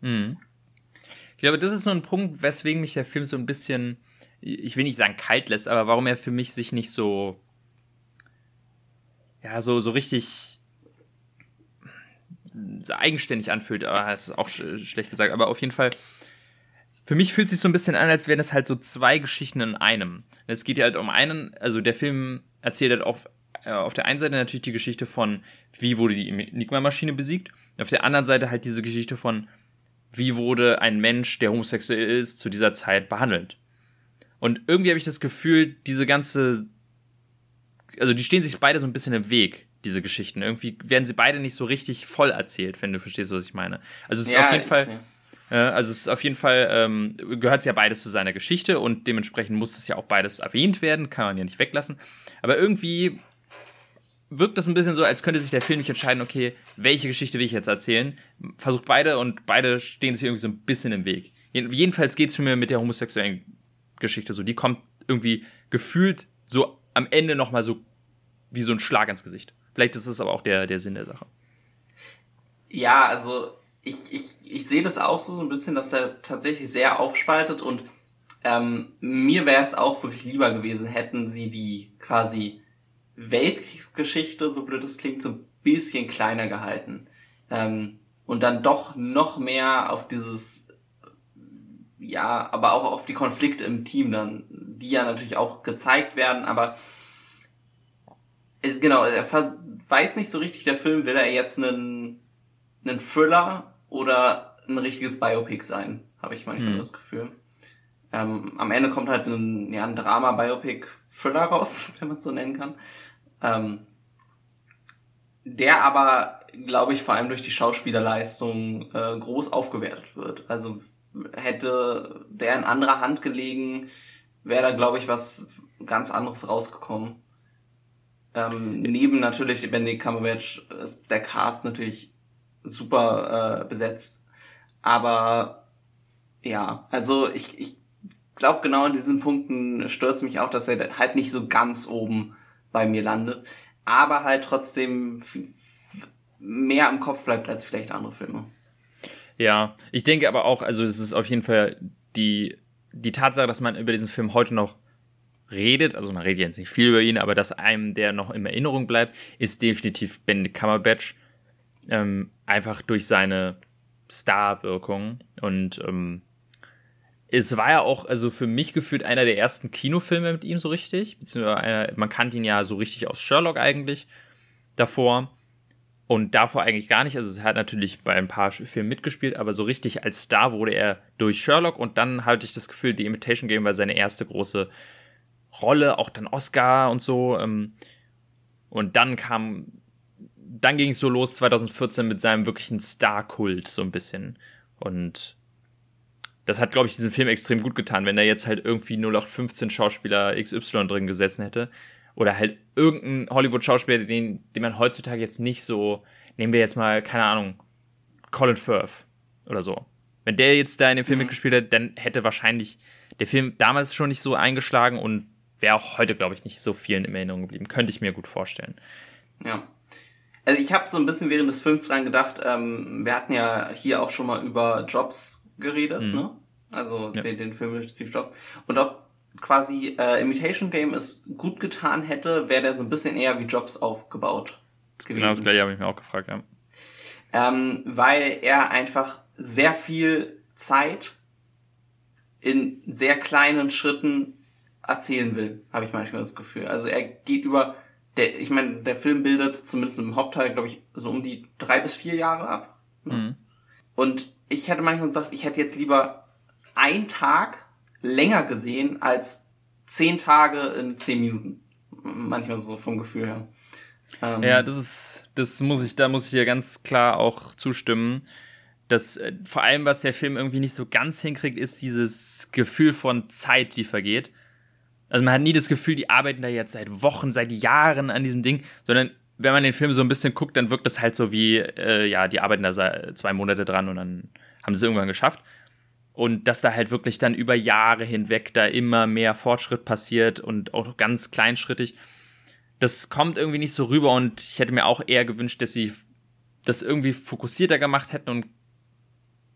Mhm. Ich glaube, das ist so ein Punkt, weswegen mich der Film so ein bisschen, ich will nicht sagen kalt lässt, aber warum er für mich sich nicht so, ja, so, so richtig eigenständig anfühlt, aber das ist auch sch schlecht gesagt, aber auf jeden Fall, für mich fühlt es sich so ein bisschen an, als wären es halt so zwei Geschichten in einem. Es geht ja halt um einen, also der Film erzählt halt auf, äh, auf der einen Seite natürlich die Geschichte von, wie wurde die Enigma-Maschine besiegt, auf der anderen Seite halt diese Geschichte von, wie wurde ein Mensch, der homosexuell ist, zu dieser Zeit behandelt. Und irgendwie habe ich das Gefühl, diese ganze, also die stehen sich beide so ein bisschen im Weg diese Geschichten. Irgendwie werden sie beide nicht so richtig voll erzählt, wenn du verstehst, was ich meine. Also es ist ja, auf jeden Fall. Ja. Also es ist auf jeden Fall, ähm, gehört ja beides zu seiner Geschichte und dementsprechend muss es ja auch beides erwähnt werden, kann man ja nicht weglassen. Aber irgendwie wirkt das ein bisschen so, als könnte sich der Film nicht entscheiden, okay, welche Geschichte will ich jetzt erzählen. Versucht beide und beide stehen sich irgendwie so ein bisschen im Weg. Jedenfalls geht es für mich mit der homosexuellen Geschichte so. Die kommt irgendwie gefühlt so am Ende nochmal so wie so ein Schlag ins Gesicht. Vielleicht ist es aber auch der, der Sinn der Sache. Ja, also ich, ich, ich sehe das auch so, so ein bisschen, dass er tatsächlich sehr aufspaltet und ähm, mir wäre es auch wirklich lieber gewesen, hätten sie die quasi Weltkriegsgeschichte, so blöd es klingt, so ein bisschen kleiner gehalten. Ähm, und dann doch noch mehr auf dieses, ja, aber auch auf die Konflikte im Team dann, die ja natürlich auch gezeigt werden, aber ist, genau, er weiß nicht so richtig, der Film, will er jetzt einen, einen Thriller oder ein richtiges Biopic sein, habe ich manchmal hm. das Gefühl. Ähm, am Ende kommt halt ein, ja, ein Drama-Biopic-Thriller raus, wenn man es so nennen kann. Ähm, der aber, glaube ich, vor allem durch die Schauspielerleistung äh, groß aufgewertet wird. Also hätte der in anderer Hand gelegen, wäre da, glaube ich, was ganz anderes rausgekommen. Ähm, neben natürlich Benedict Cumberbatch ist der Cast natürlich super äh, besetzt. Aber ja, also ich, ich glaube genau in diesen Punkten stört mich auch, dass er halt nicht so ganz oben bei mir landet. Aber halt trotzdem mehr im Kopf bleibt als vielleicht andere Filme. Ja, ich denke aber auch, also es ist auf jeden Fall die, die Tatsache, dass man über diesen Film heute noch redet, also man redet jetzt nicht viel über ihn, aber dass einem der noch in Erinnerung bleibt, ist definitiv Ben Cumberbatch. Ähm, einfach durch seine Starwirkung. Und ähm, es war ja auch, also für mich gefühlt einer der ersten Kinofilme mit ihm so richtig. Beziehungsweise einer, man kannte ihn ja so richtig aus Sherlock eigentlich davor. Und davor eigentlich gar nicht. Also er hat natürlich bei ein paar Filmen mitgespielt, aber so richtig als Star wurde er durch Sherlock und dann hatte ich das Gefühl, die Imitation Game war seine erste große Rolle, auch dann Oscar und so. Ähm, und dann kam, dann ging es so los 2014 mit seinem wirklichen Star-Kult so ein bisschen. Und das hat, glaube ich, diesen Film extrem gut getan, wenn er jetzt halt irgendwie 0815 Schauspieler XY drin gesessen hätte. Oder halt irgendein Hollywood-Schauspieler, den, den man heutzutage jetzt nicht so, nehmen wir jetzt mal, keine Ahnung, Colin Firth oder so. Wenn der jetzt da in dem Film mhm. mitgespielt hätte, dann hätte wahrscheinlich der Film damals schon nicht so eingeschlagen und wäre auch heute, glaube ich, nicht so vielen in Erinnerung geblieben. Könnte ich mir gut vorstellen. Ja. Also ich habe so ein bisschen während des Films dran gedacht, ähm, wir hatten ja hier auch schon mal über Jobs geredet, mhm. ne? Also ja. den, den Film mit Steve Jobs. Und ob quasi äh, Imitation Game es gut getan hätte, wäre der so ein bisschen eher wie Jobs aufgebaut gewesen. Genau das gleiche habe ich mir auch gefragt, ja. Ähm, weil er einfach sehr viel Zeit in sehr kleinen Schritten erzählen will, habe ich manchmal das Gefühl. Also er geht über, der, ich meine, der Film bildet zumindest im Hauptteil, glaube ich, so um die drei bis vier Jahre ab. Mhm. Und ich hätte manchmal gesagt, ich hätte jetzt lieber einen Tag länger gesehen als zehn Tage in zehn Minuten. Manchmal so vom Gefühl her. Ähm, ja, das ist, das muss ich, da muss ich dir ganz klar auch zustimmen. Das, äh, vor allem, was der Film irgendwie nicht so ganz hinkriegt, ist dieses Gefühl von Zeit, die vergeht. Also man hat nie das Gefühl, die arbeiten da jetzt seit Wochen, seit Jahren an diesem Ding, sondern wenn man den Film so ein bisschen guckt, dann wirkt das halt so wie, äh, ja, die arbeiten da zwei Monate dran und dann haben sie es irgendwann geschafft. Und dass da halt wirklich dann über Jahre hinweg da immer mehr Fortschritt passiert und auch ganz kleinschrittig. Das kommt irgendwie nicht so rüber und ich hätte mir auch eher gewünscht, dass sie das irgendwie fokussierter gemacht hätten und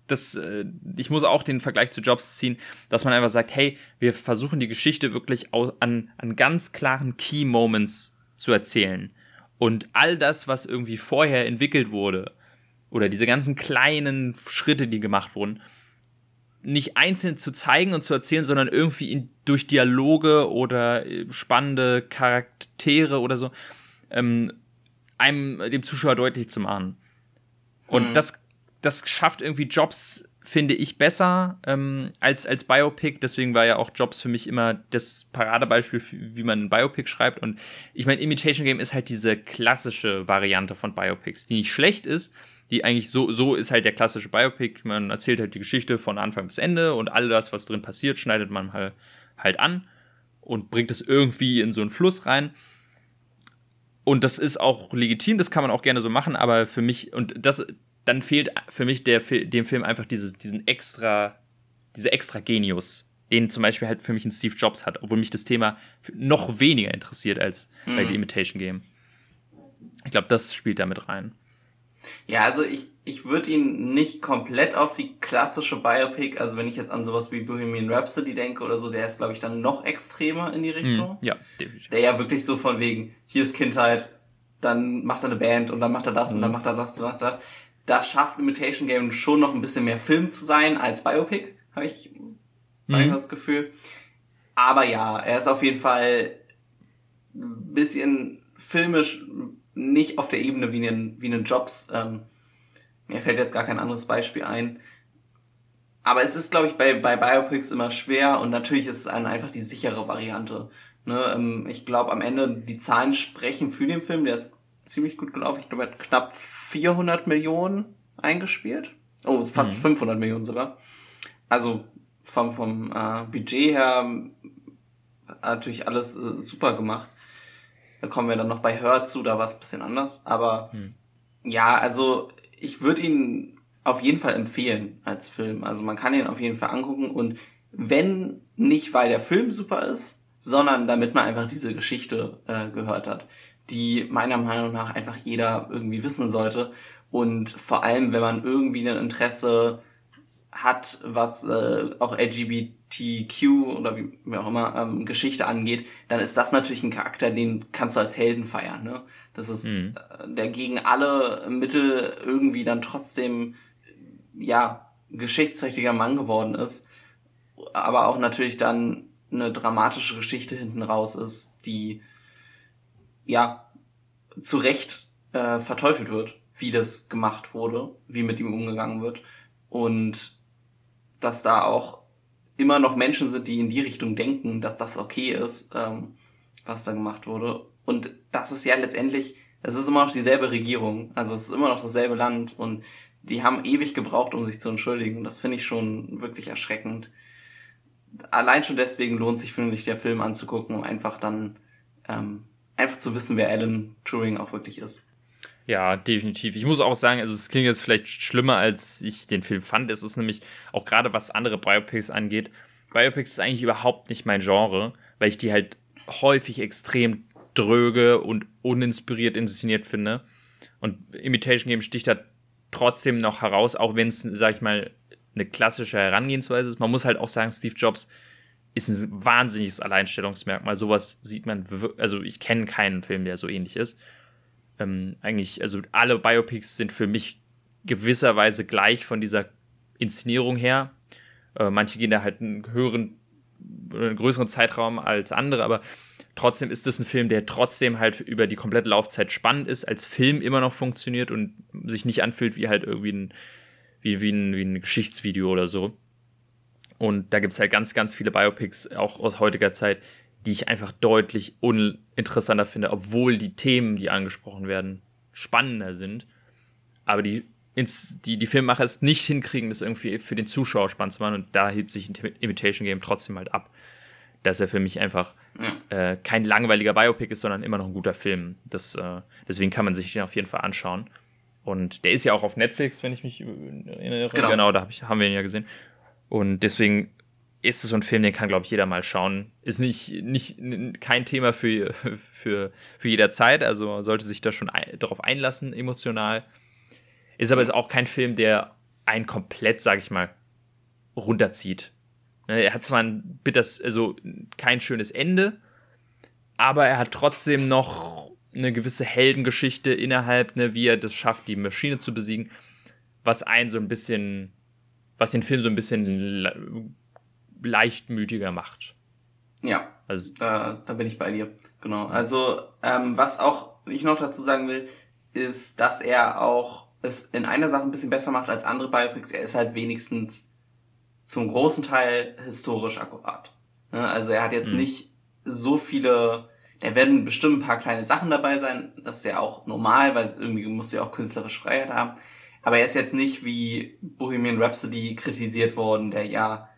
das, äh, ich muss auch den Vergleich zu Jobs ziehen, dass man einfach sagt, hey, wir versuchen die Geschichte wirklich an, an ganz klaren Key Moments zu erzählen. Und all das, was irgendwie vorher entwickelt wurde, oder diese ganzen kleinen Schritte, die gemacht wurden, nicht einzeln zu zeigen und zu erzählen, sondern irgendwie in, durch Dialoge oder äh, spannende Charaktere oder so, ähm, einem, dem Zuschauer deutlich zu machen. Und mhm. das das schafft irgendwie Jobs, finde ich, besser ähm, als, als Biopic. Deswegen war ja auch Jobs für mich immer das Paradebeispiel, wie man ein Biopic schreibt. Und ich meine, Imitation Game ist halt diese klassische Variante von Biopics, die nicht schlecht ist. Die eigentlich so, so ist halt der klassische Biopic. Man erzählt halt die Geschichte von Anfang bis Ende und all das, was drin passiert, schneidet man halt, halt an und bringt es irgendwie in so einen Fluss rein. Und das ist auch legitim, das kann man auch gerne so machen, aber für mich, und das, dann fehlt für mich der, dem Film einfach dieses, diesen extra, diese extra Genius, den zum Beispiel halt für mich ein Steve Jobs hat, obwohl mich das Thema noch weniger interessiert als mhm. bei The Imitation Game. Ich glaube, das spielt damit rein. Ja, also ich, ich würde ihn nicht komplett auf die klassische Biopic, also wenn ich jetzt an sowas wie Bohemian Rhapsody denke oder so, der ist, glaube ich, dann noch extremer in die mhm. Richtung. Mhm, ja, definitiv. Der ja wirklich so von wegen, hier ist Kindheit, dann macht er eine Band und dann macht er das mhm. und dann macht er das und macht er das da schafft Imitation Game schon noch ein bisschen mehr Film zu sein als Biopic, habe ich mhm. das Gefühl. Aber ja, er ist auf jeden Fall ein bisschen filmisch nicht auf der Ebene wie einen, wie einen Jobs. Ähm, mir fällt jetzt gar kein anderes Beispiel ein. Aber es ist, glaube ich, bei, bei Biopics immer schwer und natürlich ist es einfach die sichere Variante. Ne, ähm, ich glaube, am Ende die Zahlen sprechen für den Film. Der ist ziemlich gut gelaufen. Ich glaube, er hat knapp 400 Millionen eingespielt. Oh, fast mhm. 500 Millionen sogar. Also vom, vom äh, Budget her natürlich alles äh, super gemacht. Da kommen wir dann noch bei Hör zu, da war es ein bisschen anders. Aber mhm. ja, also ich würde ihn auf jeden Fall empfehlen als Film. Also man kann ihn auf jeden Fall angucken und wenn nicht, weil der Film super ist, sondern damit man einfach diese Geschichte äh, gehört hat die meiner Meinung nach einfach jeder irgendwie wissen sollte. Und vor allem, wenn man irgendwie ein Interesse hat, was äh, auch LGBTQ oder wie, wie auch immer ähm, Geschichte angeht, dann ist das natürlich ein Charakter, den kannst du als Helden feiern. Ne? Das ist mhm. äh, der gegen alle Mittel irgendwie dann trotzdem ja geschichtsträchtiger Mann geworden ist, aber auch natürlich dann eine dramatische Geschichte hinten raus ist, die ja, zu Recht äh, verteufelt wird, wie das gemacht wurde, wie mit ihm umgegangen wird. Und dass da auch immer noch Menschen sind, die in die Richtung denken, dass das okay ist, ähm, was da gemacht wurde. Und das ist ja letztendlich, es ist immer noch dieselbe Regierung, also es ist immer noch dasselbe Land und die haben ewig gebraucht, um sich zu entschuldigen. Das finde ich schon wirklich erschreckend. Allein schon deswegen lohnt sich, finde ich, der Film anzugucken, um einfach dann ähm, einfach zu wissen, wer Alan Turing auch wirklich ist. Ja, definitiv. Ich muss auch sagen, also es klingt jetzt vielleicht schlimmer, als ich den Film fand. Es ist nämlich auch gerade was andere Biopics angeht. Biopics ist eigentlich überhaupt nicht mein Genre, weil ich die halt häufig extrem dröge und uninspiriert inszeniert finde. Und Imitation Game sticht da trotzdem noch heraus, auch wenn es, sag ich mal, eine klassische Herangehensweise ist. Man muss halt auch sagen, Steve Jobs ist ein wahnsinniges Alleinstellungsmerkmal. Sowas sieht man, also ich kenne keinen Film, der so ähnlich ist. Ähm, eigentlich, also alle Biopics sind für mich gewisserweise gleich von dieser Inszenierung her. Äh, manche gehen da halt einen höheren, einen größeren Zeitraum als andere, aber trotzdem ist es ein Film, der trotzdem halt über die komplette Laufzeit spannend ist, als Film immer noch funktioniert und sich nicht anfühlt wie halt irgendwie ein, wie, wie ein, wie ein Geschichtsvideo oder so. Und da gibt es halt ganz, ganz viele Biopics, auch aus heutiger Zeit, die ich einfach deutlich uninteressanter finde, obwohl die Themen, die angesprochen werden, spannender sind. Aber die, die, die Filmemacher es nicht hinkriegen, das irgendwie für den Zuschauer spannend zu machen. Und da hebt sich Imitation Game trotzdem halt ab. Dass er für mich einfach äh, kein langweiliger Biopic ist, sondern immer noch ein guter Film. Das, äh, deswegen kann man sich den auf jeden Fall anschauen. Und der ist ja auch auf Netflix, wenn ich mich erinnere. Genau, genau da hab ich, haben wir ihn ja gesehen. Und deswegen ist es so ein Film, den kann, glaube ich, jeder mal schauen. Ist nicht, nicht kein Thema für, für, für jeder Zeit, also sollte sich da schon ein, darauf einlassen, emotional. Ist aber jetzt auch kein Film, der einen komplett, sage ich mal, runterzieht. Ne, er hat zwar ein bitters, also kein schönes Ende, aber er hat trotzdem noch eine gewisse Heldengeschichte innerhalb, ne, wie er das schafft, die Maschine zu besiegen, was einen so ein bisschen was den Film so ein bisschen leichtmütiger macht. Ja, also, da, da bin ich bei dir. Genau. Also, ähm, was auch ich noch dazu sagen will, ist, dass er auch es in einer Sache ein bisschen besser macht als andere Biopics. Er ist halt wenigstens zum großen Teil historisch akkurat. Ne? Also er hat jetzt mhm. nicht so viele, da werden bestimmt ein paar kleine Sachen dabei sein. Das ist ja auch normal, weil es irgendwie muss ja auch künstlerisch Freiheit haben. Aber er ist jetzt nicht wie Bohemian Rhapsody kritisiert worden, der ja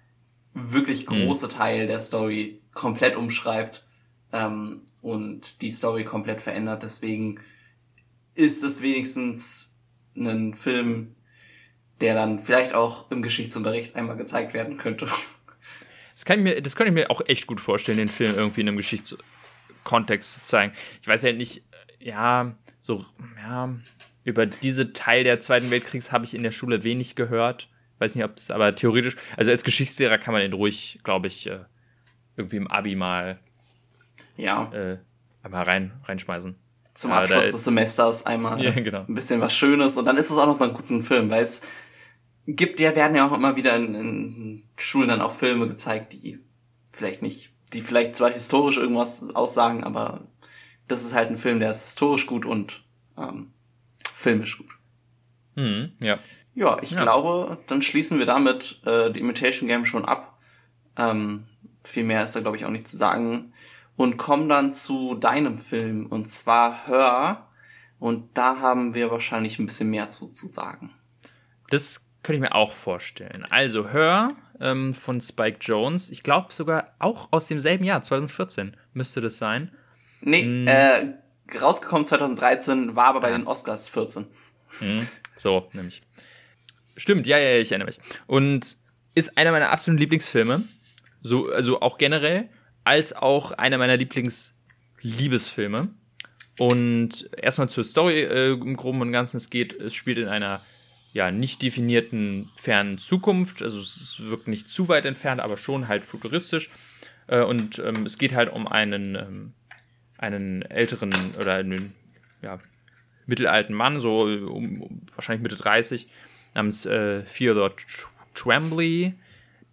wirklich mhm. große mhm. Teil der Story komplett umschreibt ähm, und die Story komplett verändert. Deswegen ist es wenigstens ein Film, der dann vielleicht auch im Geschichtsunterricht einmal gezeigt werden könnte. Das kann ich mir, das kann ich mir auch echt gut vorstellen, den Film irgendwie in einem Geschichtskontext zu zeigen. Ich weiß ja nicht, ja, so, ja, über diese Teil der Zweiten Weltkriegs habe ich in der Schule wenig gehört. Weiß nicht, ob das aber theoretisch, also als Geschichtslehrer kann man den ruhig, glaube ich, äh, irgendwie im Abi mal, ja. äh, einmal rein, reinschmeißen. Zum Abschluss des Semesters einmal ja, genau. ein bisschen was Schönes und dann ist es auch noch mal ein guter Film, weil es gibt ja, werden ja auch immer wieder in, in Schulen dann auch Filme gezeigt, die vielleicht nicht, die vielleicht zwar historisch irgendwas aussagen, aber das ist halt ein Film, der ist historisch gut und ähm, filmisch gut. Mhm, ja. Ja, ich ja. glaube, dann schließen wir damit äh, die Imitation Game schon ab. Ähm, viel mehr ist da, glaube ich, auch nicht zu sagen. Und kommen dann zu deinem Film, und zwar Hör. Und da haben wir wahrscheinlich ein bisschen mehr zu, zu sagen. Das könnte ich mir auch vorstellen. Also Hör ähm, von Spike Jones, ich glaube sogar auch aus demselben Jahr, 2014 müsste das sein. Nee, hm. äh, rausgekommen 2013, war aber bei den Oscars 14. Mhm. So, nämlich. Stimmt, ja, ja, ich erinnere mich. Und ist einer meiner absoluten Lieblingsfilme. So, also auch generell, als auch einer meiner Lieblingsliebesfilme. Und erstmal zur Story äh, im Groben und Ganzen. Es geht, es spielt in einer ja, nicht definierten fernen Zukunft. Also es wirkt nicht zu weit entfernt, aber schon halt futuristisch. Äh, und ähm, es geht halt um einen ähm, einen älteren oder einen ja, mittelalten Mann, so um, um, wahrscheinlich Mitte 30, namens äh, Theodore Tremblay,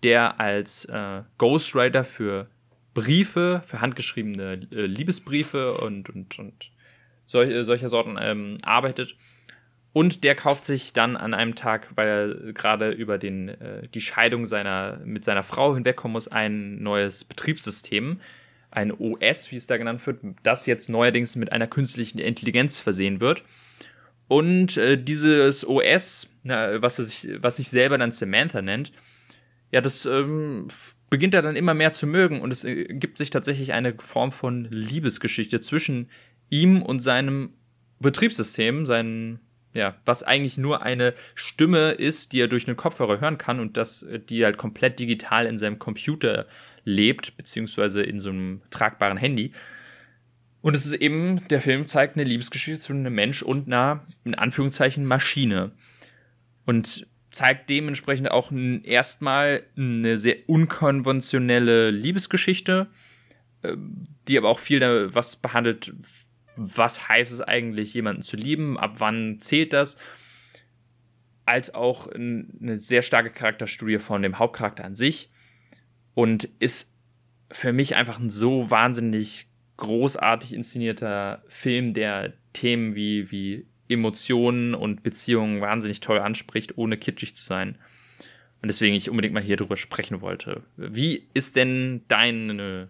der als äh, Ghostwriter für Briefe, für handgeschriebene äh, Liebesbriefe und, und, und solch, äh, solcher Sorten ähm, arbeitet. Und der kauft sich dann an einem Tag, weil er gerade über den, äh, die Scheidung seiner, mit seiner Frau hinwegkommen muss, ein neues Betriebssystem, ein OS, wie es da genannt wird, das jetzt neuerdings mit einer künstlichen Intelligenz versehen wird. Und äh, dieses OS, na, was, sich, was sich selber dann Samantha nennt, ja, das ähm, beginnt er dann immer mehr zu mögen und es äh, gibt sich tatsächlich eine Form von Liebesgeschichte zwischen ihm und seinem Betriebssystem, seinen, ja, was eigentlich nur eine Stimme ist, die er durch einen Kopfhörer hören kann und das, äh, die halt komplett digital in seinem Computer lebt, beziehungsweise in so einem tragbaren Handy. Und es ist eben, der Film zeigt eine Liebesgeschichte zwischen einem Mensch und einer, in Anführungszeichen, Maschine. Und zeigt dementsprechend auch erstmal eine sehr unkonventionelle Liebesgeschichte, äh, die aber auch viel was behandelt, was heißt es eigentlich, jemanden zu lieben, ab wann zählt das, als auch eine sehr starke Charakterstudie von dem Hauptcharakter an sich und ist für mich einfach ein so wahnsinnig großartig inszenierter Film, der Themen wie, wie Emotionen und Beziehungen wahnsinnig toll anspricht, ohne kitschig zu sein. Und deswegen ich unbedingt mal hier drüber sprechen wollte. Wie ist denn deine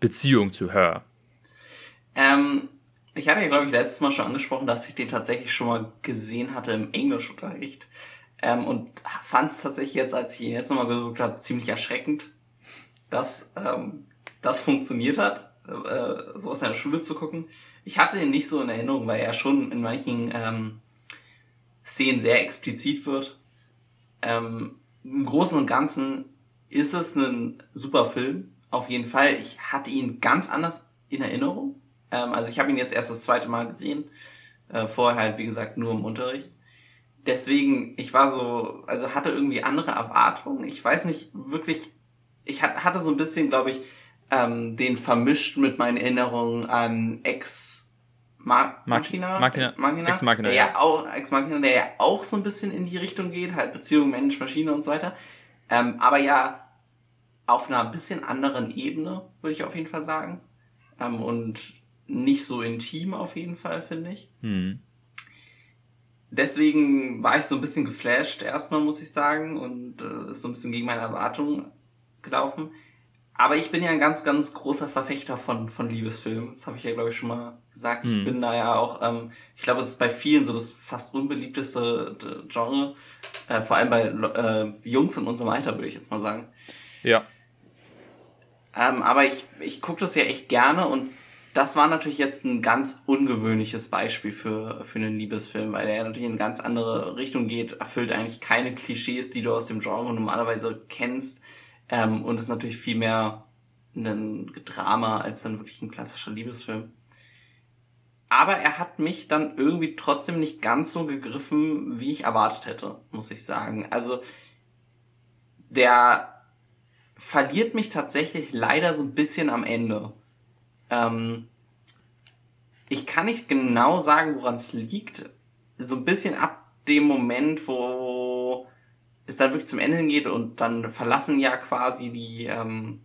Beziehung zu Her? Ähm, ich hatte ja, glaube ich, letztes Mal schon angesprochen, dass ich den tatsächlich schon mal gesehen hatte im Englischunterricht. Ähm, und fand es tatsächlich jetzt, als ich ihn jetzt nochmal gesucht habe, ziemlich erschreckend, dass ähm, das funktioniert hat, äh, so aus der Schule zu gucken. Ich hatte ihn nicht so in Erinnerung, weil er schon in manchen ähm, Szenen sehr explizit wird. Ähm, Im Großen und Ganzen ist es ein super Film, auf jeden Fall. Ich hatte ihn ganz anders in Erinnerung. Ähm, also ich habe ihn jetzt erst das zweite Mal gesehen. Äh, vorher halt, wie gesagt, nur im Unterricht. Deswegen, ich war so, also hatte irgendwie andere Erwartungen. Ich weiß nicht wirklich, ich hatte so ein bisschen, glaube ich, ähm, den vermischt mit meinen Erinnerungen an Ex Machina, Machina, Machina, Ex Machina, der ja auch Ex Machina, der ja auch so ein bisschen in die Richtung geht, halt Beziehung Mensch Maschine und so weiter. Ähm, aber ja auf einer bisschen anderen Ebene, würde ich auf jeden Fall sagen. Ähm, und nicht so intim auf jeden Fall, finde ich. Hm. Deswegen war ich so ein bisschen geflasht erstmal, muss ich sagen, und äh, ist so ein bisschen gegen meine Erwartungen gelaufen. Aber ich bin ja ein ganz, ganz großer Verfechter von, von Liebesfilmen. Das habe ich ja, glaube ich, schon mal gesagt. Ich hm. bin da ja auch, ähm, ich glaube, es ist bei vielen so das fast unbeliebteste Genre. Äh, vor allem bei äh, Jungs in unserem Alter, würde ich jetzt mal sagen. Ja. Ähm, aber ich, ich gucke das ja echt gerne und das war natürlich jetzt ein ganz ungewöhnliches Beispiel für, für einen Liebesfilm, weil ja natürlich in eine ganz andere Richtung geht, erfüllt eigentlich keine Klischees, die du aus dem Genre normalerweise kennst ähm, und ist natürlich viel mehr ein Drama als dann wirklich ein klassischer Liebesfilm. Aber er hat mich dann irgendwie trotzdem nicht ganz so gegriffen, wie ich erwartet hätte, muss ich sagen. Also der verliert mich tatsächlich leider so ein bisschen am Ende. Ähm, ich kann nicht genau sagen, woran es liegt. So ein bisschen ab dem Moment, wo es dann wirklich zum Ende hingeht und dann verlassen ja quasi die, ähm,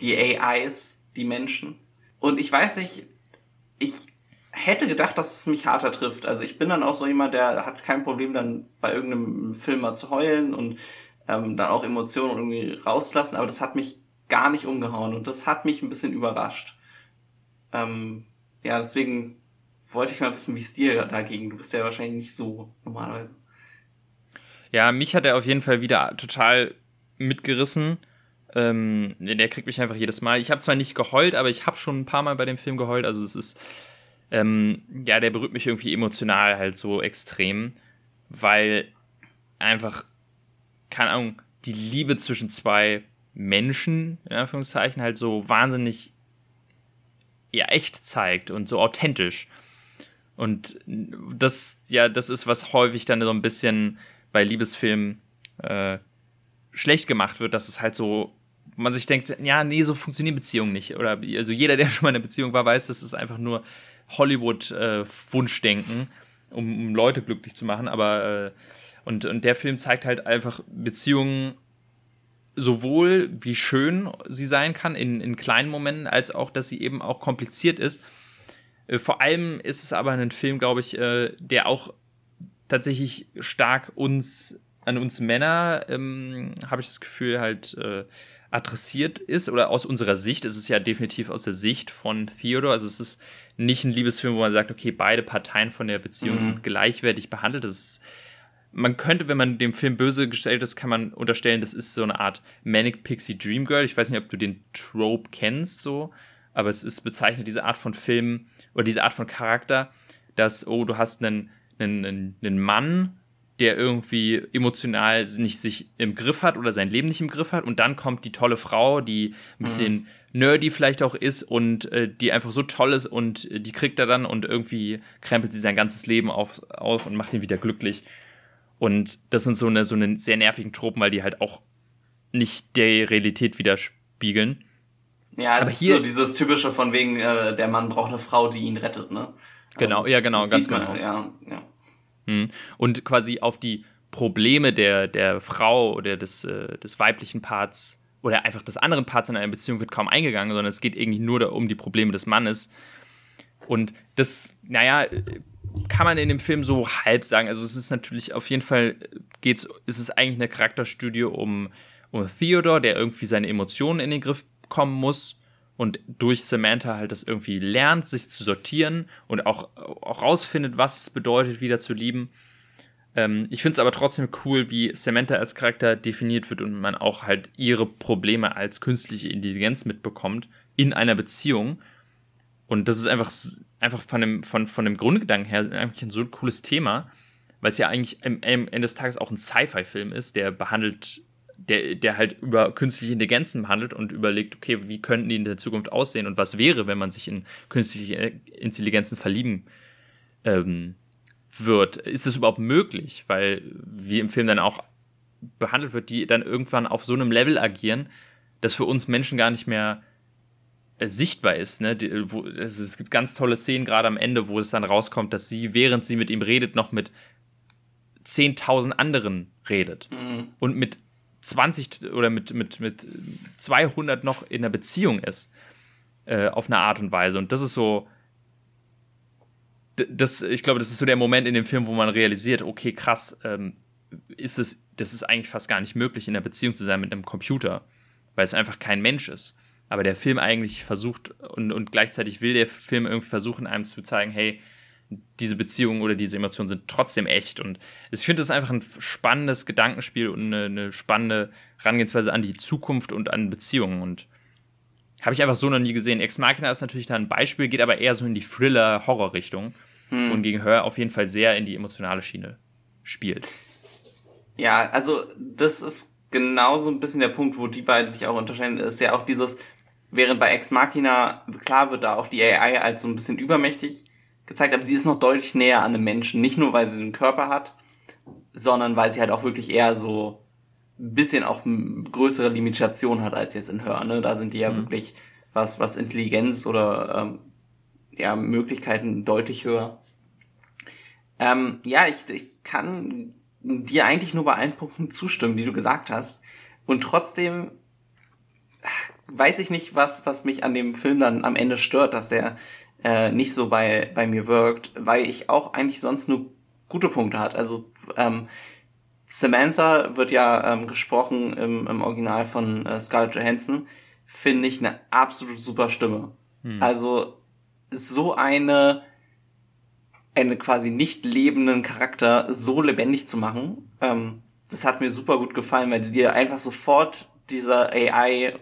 die AIs die Menschen. Und ich weiß nicht, ich hätte gedacht, dass es mich harter trifft. Also ich bin dann auch so jemand, der hat kein Problem, dann bei irgendeinem Film mal zu heulen und ähm, dann auch Emotionen irgendwie rauslassen, aber das hat mich gar nicht umgehauen und das hat mich ein bisschen überrascht. Ähm, ja, deswegen wollte ich mal wissen, wie es dir dagegen. Du bist ja wahrscheinlich nicht so normalerweise. Ja, mich hat er auf jeden Fall wieder total mitgerissen. Ähm, der kriegt mich einfach jedes Mal. Ich habe zwar nicht geheult, aber ich habe schon ein paar Mal bei dem Film geheult. Also es ist, ähm, ja, der berührt mich irgendwie emotional halt so extrem, weil einfach, keine Ahnung, die Liebe zwischen zwei Menschen, in Anführungszeichen, halt so wahnsinnig ja echt zeigt und so authentisch. Und das, ja, das ist, was häufig dann so ein bisschen bei Liebesfilmen äh, schlecht gemacht wird, dass es halt so, man sich denkt, ja, nee, so funktionieren Beziehungen nicht. Oder also jeder, der schon mal in einer Beziehung war, weiß, das ist einfach nur Hollywood-Wunschdenken, äh, um, um, Leute glücklich zu machen. Aber äh, und, und der Film zeigt halt einfach Beziehungen sowohl wie schön sie sein kann in, in kleinen Momenten, als auch, dass sie eben auch kompliziert ist. Äh, vor allem ist es aber ein Film, glaube ich, äh, der auch tatsächlich stark uns, an uns Männer, ähm, habe ich das Gefühl, halt äh, adressiert ist oder aus unserer Sicht. Es ist ja definitiv aus der Sicht von Theodore. Also es ist nicht ein Liebesfilm, wo man sagt, okay, beide Parteien von der Beziehung mhm. sind gleichwertig behandelt. Das ist, man könnte, wenn man dem Film böse gestellt ist, kann man unterstellen, das ist so eine Art Manic Pixie Dream Girl. Ich weiß nicht, ob du den Trope kennst, so, aber es ist bezeichnet diese Art von Film oder diese Art von Charakter, dass, oh, du hast einen einen, einen Mann, der irgendwie emotional nicht sich im Griff hat oder sein Leben nicht im Griff hat. Und dann kommt die tolle Frau, die ein bisschen mhm. nerdy vielleicht auch ist und äh, die einfach so toll ist und die kriegt er dann und irgendwie krempelt sie sein ganzes Leben auf, auf und macht ihn wieder glücklich. Und das sind so eine, so eine sehr nervigen Tropen, weil die halt auch nicht der Realität widerspiegeln. Ja, es Aber ist hier, so dieses typische von wegen, äh, der Mann braucht eine Frau, die ihn rettet, ne? Genau, also ja, genau, ganz genau. ja, ja. Mhm. Und quasi auf die Probleme der, der Frau oder des, äh, des weiblichen Parts oder einfach des anderen Parts in einer Beziehung wird kaum eingegangen, sondern es geht irgendwie nur um die Probleme des Mannes. Und das, naja, kann man in dem Film so halb sagen. Also es ist natürlich auf jeden Fall geht's, ist es eigentlich eine Charakterstudie um, um Theodore, der irgendwie seine Emotionen in den Griff kommen muss und durch Samantha halt das irgendwie lernt, sich zu sortieren und auch, auch rausfindet, was es bedeutet, wieder zu lieben. Ähm, ich finde es aber trotzdem cool, wie Samantha als Charakter definiert wird und man auch halt ihre Probleme als künstliche Intelligenz mitbekommt in einer Beziehung. Und das ist einfach, einfach von dem, von, von dem Grundgedanken her eigentlich ein so cooles Thema, weil es ja eigentlich am Ende des Tages auch ein Sci-Fi-Film ist, der behandelt, der, der halt über künstliche Intelligenzen handelt und überlegt, okay, wie könnten die in der Zukunft aussehen und was wäre, wenn man sich in künstliche Intelligenzen verlieben ähm, wird. Ist das überhaupt möglich? Weil, wie im Film dann auch behandelt wird, die dann irgendwann auf so einem Level agieren, dass für uns Menschen gar nicht mehr äh, sichtbar ist. Ne? Die, wo, es, es, gibt ganz tolle Szenen gerade am Ende, wo es dann rauskommt, dass sie, während sie mit ihm redet, noch mit 10.000 anderen redet. Mhm. Und mit 20 oder mit, mit, mit 200 noch in einer Beziehung ist. Äh, auf eine Art und Weise. Und das ist so, das, ich glaube, das ist so der Moment in dem Film, wo man realisiert, okay, krass, ähm, ist es, das ist eigentlich fast gar nicht möglich, in einer Beziehung zu sein mit einem Computer, weil es einfach kein Mensch ist. Aber der Film eigentlich versucht und, und gleichzeitig will der Film irgendwie versuchen, einem zu zeigen, hey, diese Beziehungen oder diese Emotionen sind trotzdem echt. Und ich finde, das einfach ein spannendes Gedankenspiel und eine, eine spannende Herangehensweise an die Zukunft und an Beziehungen. Und habe ich einfach so noch nie gesehen. Ex Machina ist natürlich da ein Beispiel, geht aber eher so in die Thriller-Horror-Richtung hm. und gegen Hör auf jeden Fall sehr in die emotionale Schiene spielt. Ja, also das ist genau so ein bisschen der Punkt, wo die beiden sich auch unterscheiden, ist ja auch dieses, während bei Ex Machina, klar wird da auch die AI als so ein bisschen übermächtig gezeigt, aber sie ist noch deutlich näher an einem Menschen, nicht nur weil sie den Körper hat, sondern weil sie halt auch wirklich eher so bisschen auch größere Limitation hat als jetzt in Hör. Ne? Da sind die ja mhm. wirklich was, was Intelligenz oder ähm, ja, Möglichkeiten deutlich höher. Ähm, ja, ich, ich kann dir eigentlich nur bei allen Punkten zustimmen, die du gesagt hast. Und trotzdem weiß ich nicht, was, was mich an dem Film dann am Ende stört, dass der äh, nicht so bei, bei mir wirkt, weil ich auch eigentlich sonst nur gute Punkte hat. Also ähm, Samantha wird ja ähm, gesprochen im, im Original von äh, Scarlett Johansson. Finde ich eine absolut super Stimme. Hm. Also so eine eine quasi nicht lebenden Charakter so lebendig zu machen, ähm, das hat mir super gut gefallen, weil dir einfach sofort dieser AI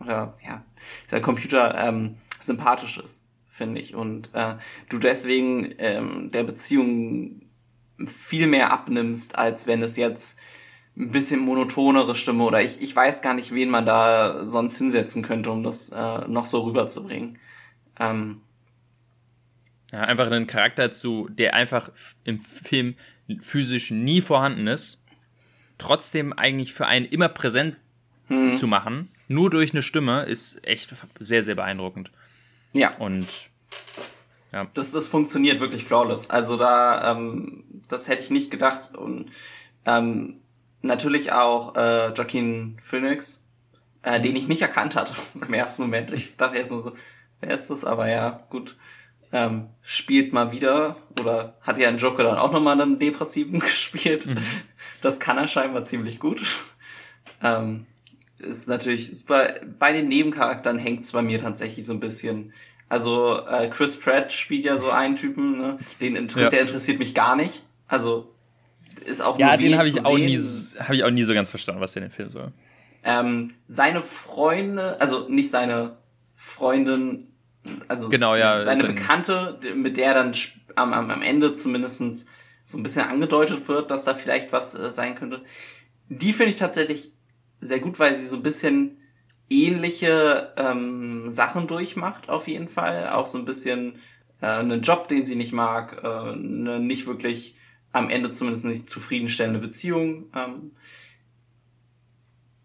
oder ja dieser Computer ähm, sympathisch ist, finde ich, und äh, du deswegen ähm, der Beziehung viel mehr abnimmst, als wenn es jetzt ein bisschen monotonere Stimme oder ich, ich weiß gar nicht, wen man da sonst hinsetzen könnte, um das äh, noch so rüberzubringen. Ähm, ja, einfach einen Charakter zu, der einfach im Film physisch nie vorhanden ist, trotzdem eigentlich für einen immer präsent hm. zu machen, nur durch eine Stimme, ist echt sehr, sehr beeindruckend. Ja. Und ja. Das, das funktioniert wirklich flawless. Also da, ähm, das hätte ich nicht gedacht. Und ähm, natürlich auch äh, Joaquin Phoenix, äh, den ich nicht erkannt hatte im ersten Moment. Ich dachte jetzt nur so, wer ist das? Aber ja, gut. Ähm, spielt mal wieder oder hat ja ein Joker dann auch nochmal einen Depressiven gespielt. Mhm. Das kann er scheinbar ziemlich gut. Ähm, ist natürlich bei, bei den Nebencharakteren hängt es bei mir tatsächlich so ein bisschen also äh, Chris Pratt spielt ja so einen Typen, ne? den inter ja. der interessiert mich gar nicht. Also ist auch ja, nur den habe ich auch nie, habe ich auch nie so ganz verstanden, was der in dem Film soll. Ähm, seine Freunde, also nicht seine Freundin, also genau, ja, seine Bekannte, mit der dann am, am, am Ende zumindestens so ein bisschen angedeutet wird, dass da vielleicht was äh, sein könnte. Die finde ich tatsächlich sehr gut, weil sie so ein bisschen ähnliche ähm, Sachen durchmacht, auf jeden Fall. Auch so ein bisschen äh, einen Job, den sie nicht mag, äh, eine nicht wirklich am Ende zumindest nicht zufriedenstellende Beziehung. Ähm,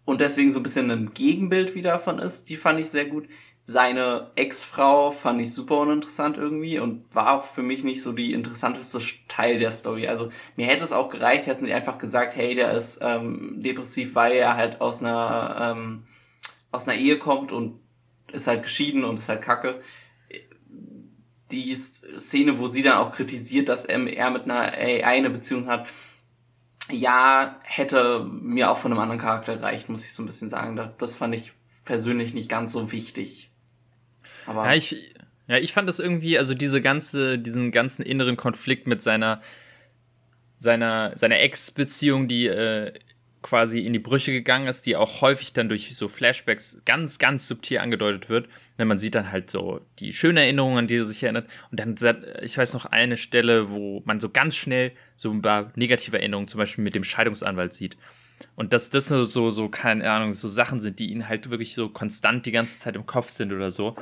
und deswegen so ein bisschen ein Gegenbild wie davon ist, die fand ich sehr gut. Seine Ex-Frau fand ich super uninteressant irgendwie und war auch für mich nicht so die interessanteste Teil der Story. Also mir hätte es auch gereicht, hätten sie einfach gesagt, hey, der ist ähm, depressiv, weil er halt aus einer ähm, aus einer Ehe kommt und ist halt geschieden und ist halt kacke. Die Szene, wo sie dann auch kritisiert, dass er mit einer AI eine Beziehung hat, ja, hätte mir auch von einem anderen Charakter gereicht, muss ich so ein bisschen sagen. Das fand ich persönlich nicht ganz so wichtig. Aber ja, ich, ja, ich fand das irgendwie, also diese ganze, diesen ganzen inneren Konflikt mit seiner, seiner, seiner Ex-Beziehung, die äh, quasi in die Brüche gegangen ist, die auch häufig dann durch so Flashbacks ganz, ganz subtil angedeutet wird. Denn man sieht dann halt so die schönen Erinnerungen, an die er sich erinnert. Und dann, ich weiß noch eine Stelle, wo man so ganz schnell so ein paar negative Erinnerungen, zum Beispiel mit dem Scheidungsanwalt sieht. Und dass das so, so, keine Ahnung, so Sachen sind, die ihn halt wirklich so konstant die ganze Zeit im Kopf sind oder so.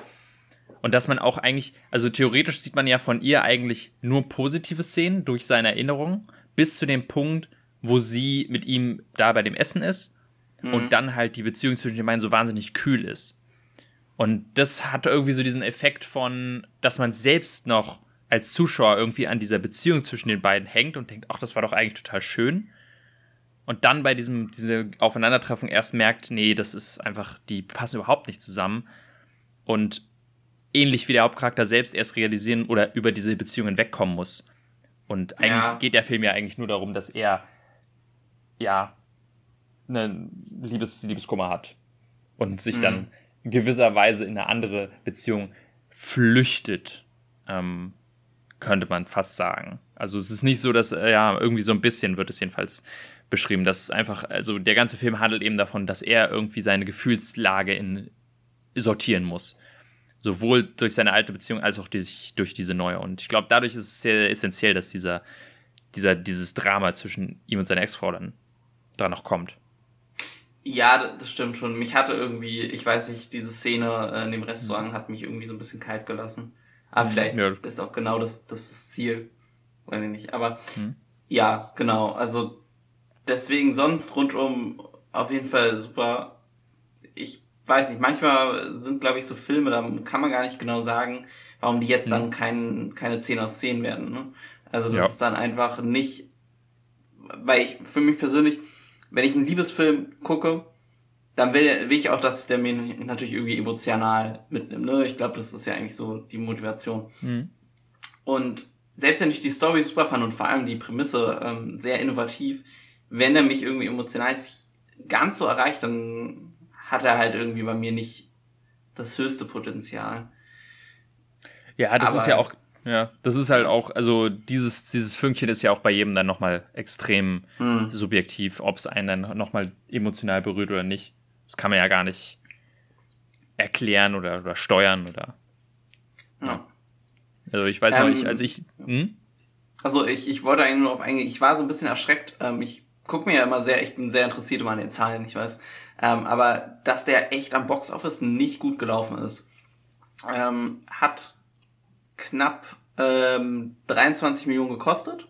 Und dass man auch eigentlich, also theoretisch sieht man ja von ihr eigentlich nur positive Szenen durch seine Erinnerungen, bis zu dem Punkt, wo sie mit ihm da bei dem Essen ist mhm. und dann halt die Beziehung zwischen den beiden so wahnsinnig kühl ist. Und das hat irgendwie so diesen Effekt von, dass man selbst noch als Zuschauer irgendwie an dieser Beziehung zwischen den beiden hängt und denkt, ach, das war doch eigentlich total schön. Und dann bei diesem, diesem Aufeinandertreffen erst merkt, nee, das ist einfach, die passen überhaupt nicht zusammen. Und ähnlich wie der Hauptcharakter selbst erst realisieren oder über diese Beziehungen wegkommen muss. Und eigentlich ja. geht der Film ja eigentlich nur darum, dass er ja, eine Liebes Liebeskummer hat und sich mhm. dann in gewisser Weise in eine andere Beziehung flüchtet, ähm, könnte man fast sagen. Also es ist nicht so, dass, äh, ja, irgendwie so ein bisschen wird es jedenfalls beschrieben, dass einfach, also der ganze Film handelt eben davon, dass er irgendwie seine Gefühlslage in, sortieren muss. Sowohl durch seine alte Beziehung als auch durch, durch diese neue. Und ich glaube, dadurch ist es sehr essentiell, dass dieser, dieser, dieses Drama zwischen ihm und seiner Ex-Frau dann da noch kommt. Ja, das stimmt schon. Mich hatte irgendwie, ich weiß nicht, diese Szene äh, in dem Restaurant hat mich irgendwie so ein bisschen kalt gelassen. Aber mhm. vielleicht ja. ist auch genau das, das, das Ziel. Weiß ich nicht. Aber mhm. ja, genau. Also deswegen sonst rundum auf jeden Fall super. Ich weiß nicht, manchmal sind, glaube ich, so Filme, da kann man gar nicht genau sagen, warum die jetzt mhm. dann kein, keine 10 aus 10 werden. Ne? Also das ja. ist dann einfach nicht, weil ich für mich persönlich, wenn ich einen Liebesfilm gucke, dann will, will ich auch, dass der mir natürlich irgendwie emotional mitnimmt. Ne? Ich glaube, das ist ja eigentlich so die Motivation. Mhm. Und selbst wenn ich die Story super fand und vor allem die Prämisse ähm, sehr innovativ, wenn er mich irgendwie emotional ganz so erreicht, dann hat er halt irgendwie bei mir nicht das höchste Potenzial. Ja, das Aber, ist ja auch ja, das ist halt auch, also dieses, dieses Fünkchen ist ja auch bei jedem dann nochmal extrem mhm. subjektiv, ob es einen dann nochmal emotional berührt oder nicht. Das kann man ja gar nicht erklären oder, oder steuern oder. Ja. ja. Also ich weiß ähm, noch nicht, als ich. Hm? Also ich, ich wollte eigentlich nur auf eingehen, ich war so ein bisschen erschreckt. Ähm, ich gucke mir ja immer sehr, ich bin sehr interessiert immer an den Zahlen, ich weiß. Ähm, aber dass der echt am Boxoffice nicht gut gelaufen ist, ähm, hat knapp ähm, 23 Millionen gekostet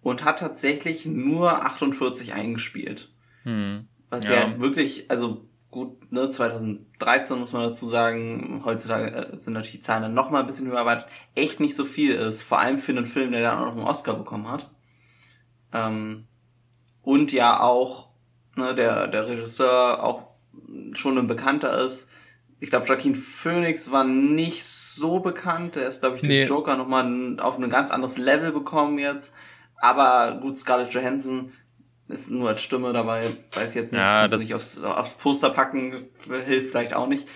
und hat tatsächlich nur 48 eingespielt. Hm. Was ja. ja. wirklich, also gut, ne, 2013 muss man dazu sagen, heutzutage äh, sind natürlich die Zahlen dann nochmal ein bisschen aber echt nicht so viel ist, vor allem für einen Film, der dann auch noch einen Oscar bekommen hat. Ähm, und ja auch, ne, der, der Regisseur auch schon ein Bekannter ist, ich glaube, Joaquin Phoenix war nicht so bekannt. Der ist, glaube ich, den nee. Joker nochmal auf ein ganz anderes Level bekommen jetzt. Aber gut, Scarlett Johansson ist nur als Stimme dabei. Weiß jetzt nicht, ja, kannst du nicht aufs, aufs Poster packen, hilft vielleicht auch nicht.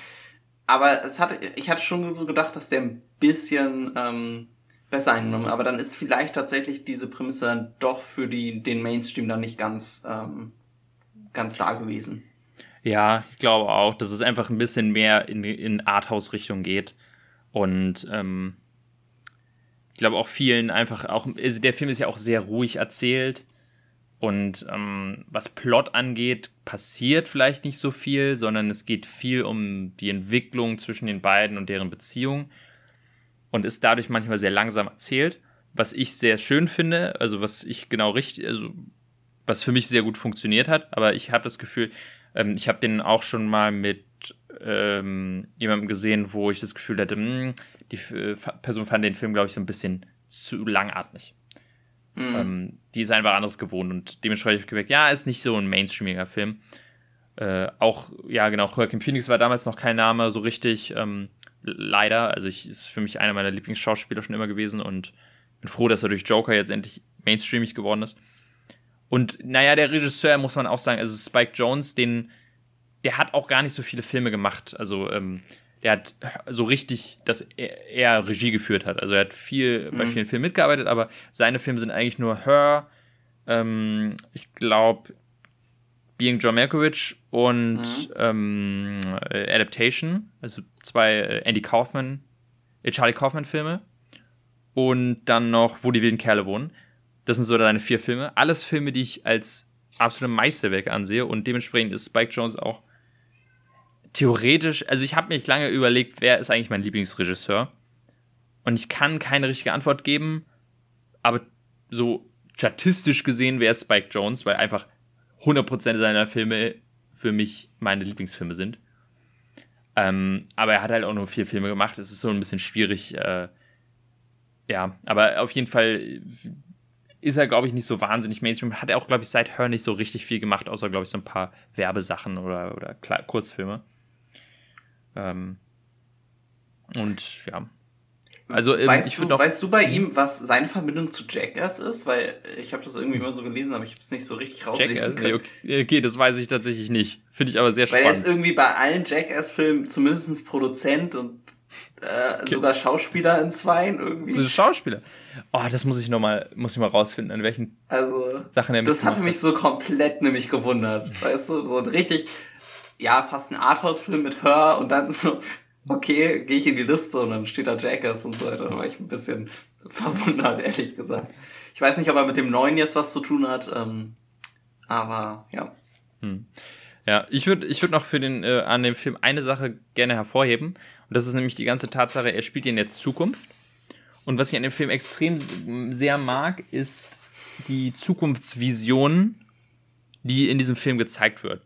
Aber es hatte, ich hatte schon so gedacht, dass der ein bisschen ähm, besser eingenommen, aber dann ist vielleicht tatsächlich diese Prämisse dann doch für die, den Mainstream dann nicht ganz, ähm, ganz da gewesen. Ja, ich glaube auch, dass es einfach ein bisschen mehr in, in Arthouse-Richtung geht. Und ähm, ich glaube auch vielen einfach auch, also der Film ist ja auch sehr ruhig erzählt. Und ähm, was Plot angeht, passiert vielleicht nicht so viel, sondern es geht viel um die Entwicklung zwischen den beiden und deren Beziehung und ist dadurch manchmal sehr langsam erzählt. was ich sehr schön finde, also was ich genau richtig, also was für mich sehr gut funktioniert hat, aber ich habe das Gefühl, ähm, ich habe den auch schon mal mit ähm, jemandem gesehen, wo ich das Gefühl hatte, mh, hm, die äh, Person fand den Film, glaube ich, so ein bisschen zu langatmig. Mhm. Ähm, die ist einfach anderes gewohnt und dementsprechend habe ich gemerkt, ja, ist nicht so ein mainstreamiger Film. Äh, auch, ja, genau, Joaquin Phoenix war damals noch kein Name so richtig, ähm, leider. Also, ich ist für mich einer meiner Lieblingsschauspieler schon immer gewesen und bin froh, dass er durch Joker jetzt endlich mainstreamig geworden ist. Und naja, der Regisseur muss man auch sagen, also Spike Jones, den, der hat auch gar nicht so viele Filme gemacht. Also, ähm, der hat so richtig, dass er, er, Regie geführt hat. Also er hat viel mhm. bei vielen Filmen mitgearbeitet, aber seine Filme sind eigentlich nur Her, ähm, ich glaube, Being John Malkovich und mhm. ähm, Adaptation, also zwei äh, Andy Kaufman, äh, Charlie Kaufman Filme und dann noch Wo die wilden Kerle wohnen. Das sind so seine vier Filme. Alles Filme, die ich als absolute Meisterwerke ansehe und dementsprechend ist Spike Jones auch theoretisch, also ich habe mich lange überlegt, wer ist eigentlich mein Lieblingsregisseur? Und ich kann keine richtige Antwort geben, aber so statistisch gesehen wäre es Spike Jones, weil einfach 100% seiner Filme für mich meine Lieblingsfilme sind. Ähm, aber er hat halt auch nur vier Filme gemacht. Es ist so ein bisschen schwierig. Äh, ja, aber auf jeden Fall ist er, glaube ich, nicht so wahnsinnig Mainstream. Hat er auch, glaube ich, seit Her nicht so richtig viel gemacht, außer, glaube ich, so ein paar Werbesachen oder, oder Kurzfilme. Ähm, und ja. Also, ähm, weißt, du, weißt du bei ihm, was seine Verbindung zu Jackass ist? Weil ich habe das irgendwie immer so gelesen, aber ich habe es nicht so richtig rauslesen können. Nee, okay, das weiß ich tatsächlich nicht. Finde ich aber sehr spannend. Weil er ist irgendwie bei allen Jackass-Filmen zumindest Produzent und äh, okay. sogar Schauspieler in zweien irgendwie. So Schauspieler. Oh, das muss ich noch mal, muss ich mal rausfinden, an welchen also, Sachen er Das hatte mich so komplett nämlich gewundert. weißt du, so richtig ja, fast ein Arthouse-Film mit Hör und dann so, okay, gehe ich in die Liste und dann steht da Jackass und so weiter. Da war ich ein bisschen verwundert, ehrlich gesagt. Ich weiß nicht, ob er mit dem neuen jetzt was zu tun hat, ähm, aber ja. Hm. Ja, ich würde ich würd noch für den, äh, an dem Film eine Sache gerne hervorheben. Und das ist nämlich die ganze Tatsache, er spielt in der Zukunft. Und was ich an dem Film extrem sehr mag, ist die Zukunftsvision, die in diesem Film gezeigt wird.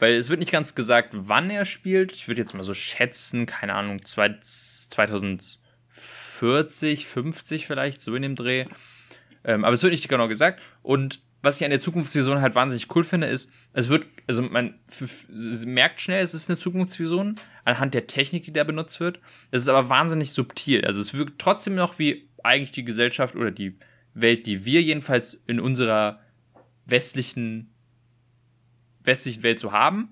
Weil es wird nicht ganz gesagt, wann er spielt. Ich würde jetzt mal so schätzen, keine Ahnung, 2040, 50 vielleicht, so in dem Dreh. Ähm, aber es wird nicht genau gesagt. Und was ich an der Zukunftsvision halt wahnsinnig cool finde, ist, es wird, also man merkt schnell, es ist eine Zukunftsvision anhand der Technik, die da benutzt wird. Es ist aber wahnsinnig subtil. Also es wirkt trotzdem noch wie eigentlich die Gesellschaft oder die Welt, die wir jedenfalls in unserer westlichen westlichen Welt zu haben,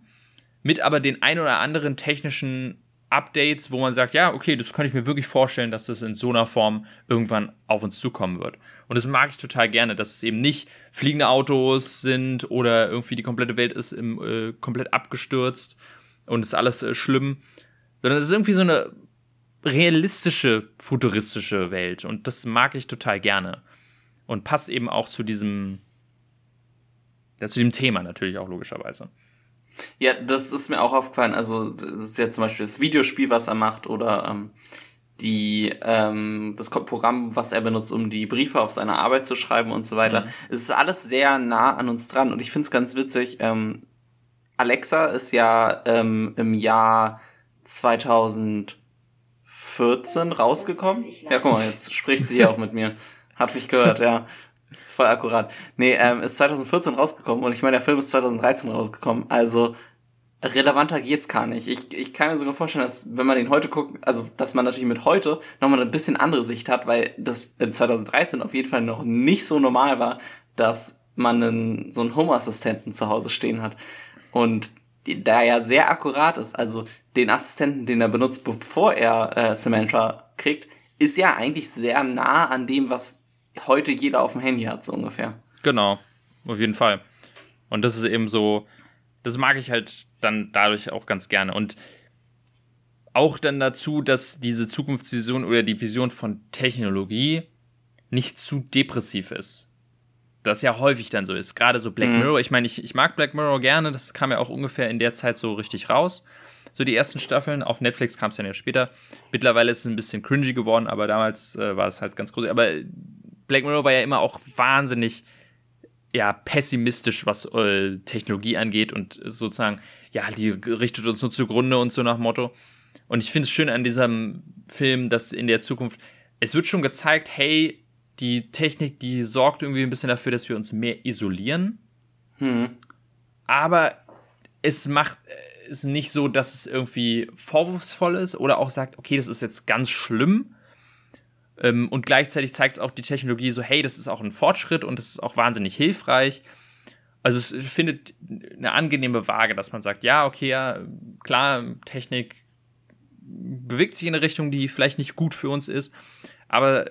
mit aber den ein oder anderen technischen Updates, wo man sagt, ja, okay, das kann ich mir wirklich vorstellen, dass das in so einer Form irgendwann auf uns zukommen wird. Und das mag ich total gerne, dass es eben nicht fliegende Autos sind oder irgendwie die komplette Welt ist im, äh, komplett abgestürzt und ist alles äh, schlimm, sondern es ist irgendwie so eine realistische, futuristische Welt. Und das mag ich total gerne. Und passt eben auch zu diesem, ja, zu dem Thema natürlich auch logischerweise. Ja, das ist mir auch aufgefallen. Also, das ist ja zum Beispiel das Videospiel, was er macht, oder ähm, die, ähm, das Programm, was er benutzt, um die Briefe auf seine Arbeit zu schreiben und so weiter. Mhm. Es ist alles sehr nah an uns dran und ich finde es ganz witzig. Ähm, Alexa ist ja ähm, im Jahr 2014 rausgekommen. Ja, guck mal, jetzt spricht sie ja auch mit mir. Hat mich gehört, ja voll akkurat. Nee, ähm, ist 2014 rausgekommen und ich meine, der Film ist 2013 rausgekommen. Also relevanter geht's gar nicht. Ich, ich kann mir sogar vorstellen, dass wenn man den heute guckt, also dass man natürlich mit heute nochmal eine bisschen andere Sicht hat, weil das in 2013 auf jeden Fall noch nicht so normal war, dass man einen, so einen Home-Assistenten zu Hause stehen hat. Und da ja sehr akkurat ist, also den Assistenten, den er benutzt, bevor er äh, Samantha kriegt, ist ja eigentlich sehr nah an dem, was heute jeder auf dem Handy hat, so ungefähr. Genau, auf jeden Fall. Und das ist eben so, das mag ich halt dann dadurch auch ganz gerne. Und auch dann dazu, dass diese Zukunftsvision oder die Vision von Technologie nicht zu depressiv ist. Das ja häufig dann so ist. Gerade so Black mhm. Mirror. Ich meine, ich, ich mag Black Mirror gerne. Das kam ja auch ungefähr in der Zeit so richtig raus. so die ersten Staffeln. Auf Netflix kam es dann ja später. Mittlerweile ist es ein bisschen cringy geworden, aber damals äh, war es halt ganz groß. Aber Black Mirror war ja immer auch wahnsinnig ja, pessimistisch, was äh, Technologie angeht und sozusagen, ja, die richtet uns nur zugrunde und so nach Motto. Und ich finde es schön an diesem Film, dass in der Zukunft, es wird schon gezeigt, hey, die Technik, die sorgt irgendwie ein bisschen dafür, dass wir uns mehr isolieren. Hm. Aber es macht es nicht so, dass es irgendwie vorwurfsvoll ist oder auch sagt, okay, das ist jetzt ganz schlimm. Ähm, und gleichzeitig zeigt es auch die Technologie so, hey, das ist auch ein Fortschritt und das ist auch wahnsinnig hilfreich. Also es findet eine angenehme Waage, dass man sagt, ja, okay, ja, klar, Technik bewegt sich in eine Richtung, die vielleicht nicht gut für uns ist, aber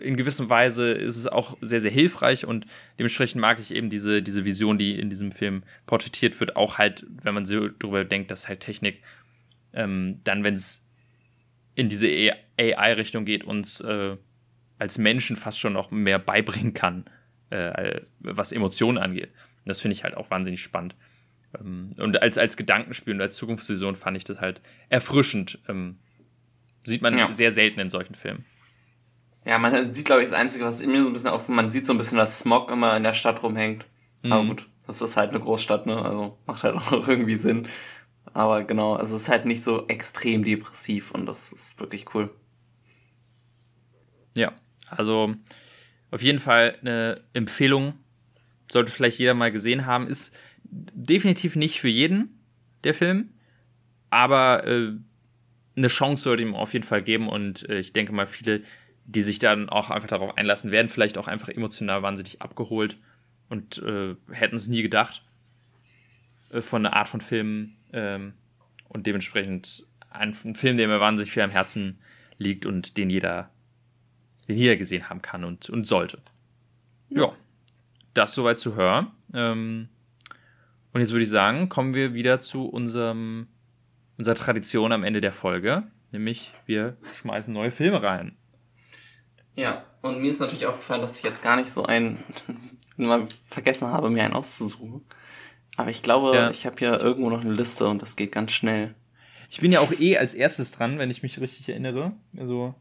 in gewisser Weise ist es auch sehr, sehr hilfreich und dementsprechend mag ich eben diese, diese Vision, die in diesem Film porträtiert wird, auch halt, wenn man so darüber denkt, dass halt Technik ähm, dann, wenn es in diese AI-Richtung geht, uns äh, als Menschen fast schon noch mehr beibringen kann, äh, was Emotionen angeht. Und das finde ich halt auch wahnsinnig spannend. Ähm, und als, als Gedankenspiel und als Zukunftsvision fand ich das halt erfrischend. Ähm, sieht man ja. sehr selten in solchen Filmen. Ja, man sieht, glaube ich, das Einzige, was in mir so ein bisschen auf, man sieht so ein bisschen, dass Smog immer in der Stadt rumhängt. Mhm. Aber gut, das ist halt eine Großstadt, ne? Also macht halt auch irgendwie Sinn. Aber genau, es ist halt nicht so extrem depressiv und das ist wirklich cool. Ja, also auf jeden Fall eine Empfehlung. Sollte vielleicht jeder mal gesehen haben. Ist definitiv nicht für jeden, der Film. Aber äh, eine Chance sollte ihm auf jeden Fall geben und äh, ich denke mal, viele die sich dann auch einfach darauf einlassen, werden vielleicht auch einfach emotional wahnsinnig abgeholt und äh, hätten es nie gedacht äh, von einer Art von Film ähm, und dementsprechend ein, ein, Film, der mir wahnsinnig viel am Herzen liegt und den jeder, den jeder gesehen haben kann und, und sollte. Ja, das soweit zu hören. Ähm, und jetzt würde ich sagen, kommen wir wieder zu unserem, unserer Tradition am Ende der Folge, nämlich wir schmeißen neue Filme rein. Ja, und mir ist natürlich aufgefallen, dass ich jetzt gar nicht so einen mal vergessen habe, mir einen auszusuchen. Aber ich glaube, ja. ich habe hier irgendwo noch eine Liste und das geht ganz schnell. Ich bin ja auch eh als erstes dran, wenn ich mich richtig erinnere. Also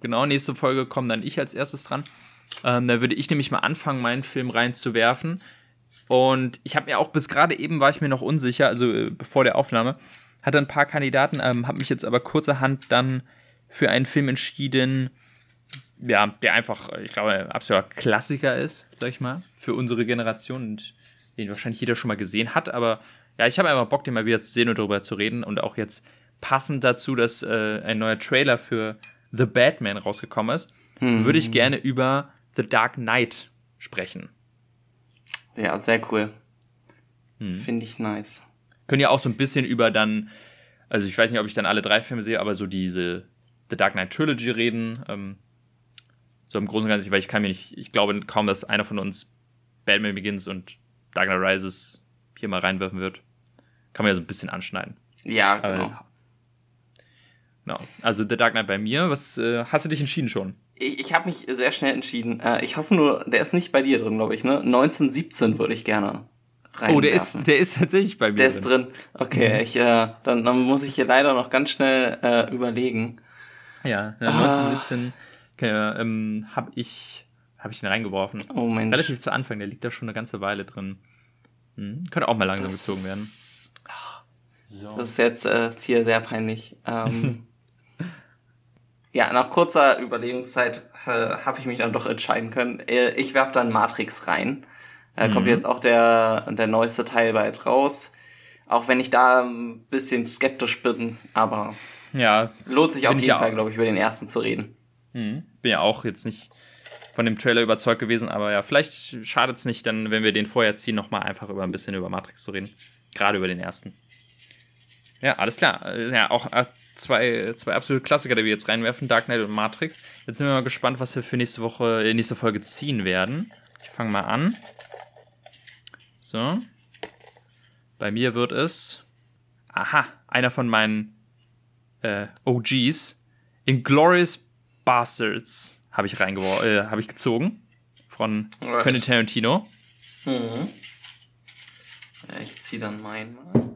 genau, nächste Folge kommt dann ich als erstes dran. Ähm, da würde ich nämlich mal anfangen, meinen Film reinzuwerfen. Und ich habe mir auch bis gerade eben war ich mir noch unsicher, also äh, bevor der Aufnahme, hatte ein paar Kandidaten, ähm, habe mich jetzt aber kurzerhand dann für einen Film entschieden, ja, der einfach, ich glaube, ein absoluter Klassiker ist, sag ich mal, für unsere Generation und den wahrscheinlich jeder schon mal gesehen hat. Aber ja, ich habe einfach Bock, den mal wieder zu sehen und darüber zu reden. Und auch jetzt passend dazu, dass äh, ein neuer Trailer für The Batman rausgekommen ist, hm. würde ich gerne über The Dark Knight sprechen. Ja, sehr cool. Hm. Finde ich nice. Können ja auch so ein bisschen über dann, also ich weiß nicht, ob ich dann alle drei Filme sehe, aber so diese The Dark Knight Trilogy reden. Ähm, so im Großen und Ganzen, weil ich kann mir nicht, ich glaube kaum, dass einer von uns Batman Begins und Dark Knight Rises hier mal reinwerfen wird. Kann man ja so ein bisschen anschneiden. Ja, genau. Aber, genau. Also The Dark Knight bei mir. Was äh, hast du dich entschieden schon? Ich, ich habe mich sehr schnell entschieden. Äh, ich hoffe nur, der ist nicht bei dir drin, glaube ich, ne? 1917 würde ich gerne rein. Oh, der ist, der ist tatsächlich bei mir der drin. Der ist drin. Okay, mhm. ich, äh, dann, dann muss ich hier leider noch ganz schnell äh, überlegen. Ja, 1917 ah. Okay, ähm, habe ich, hab ich den reingeworfen. Oh Mensch. Relativ zu Anfang, der liegt da schon eine ganze Weile drin. Hm, könnte auch mal langsam das gezogen werden. So. Das ist jetzt äh, hier sehr peinlich. Ähm, ja, nach kurzer Überlegungszeit äh, habe ich mich dann doch entscheiden können. Äh, ich werf dann Matrix rein. Da mhm. kommt jetzt auch der, der neueste Teil bald raus. Auch wenn ich da ein bisschen skeptisch bin, aber ja, lohnt sich auf jeden Fall, glaube ich, über den ersten zu reden. Mhm. Bin ja auch jetzt nicht von dem Trailer überzeugt gewesen, aber ja, vielleicht schadet es nicht, dann, wenn wir den vorher ziehen, nochmal einfach über ein bisschen über Matrix zu reden. Gerade über den ersten. Ja, alles klar. Äh, ja, auch äh, zwei, zwei absolute Klassiker, die wir jetzt reinwerfen, Dark Knight und Matrix. Jetzt sind wir mal gespannt, was wir für nächste Woche, äh, nächste Folge ziehen werden. Ich fange mal an. So. Bei mir wird es. Aha, einer von meinen äh, OGs. Inglorious Bastards habe ich reingeworfen, äh, habe ich gezogen. Von right. Quentin Tarantino. Mhm. Ja, ich ziehe dann meinen mal.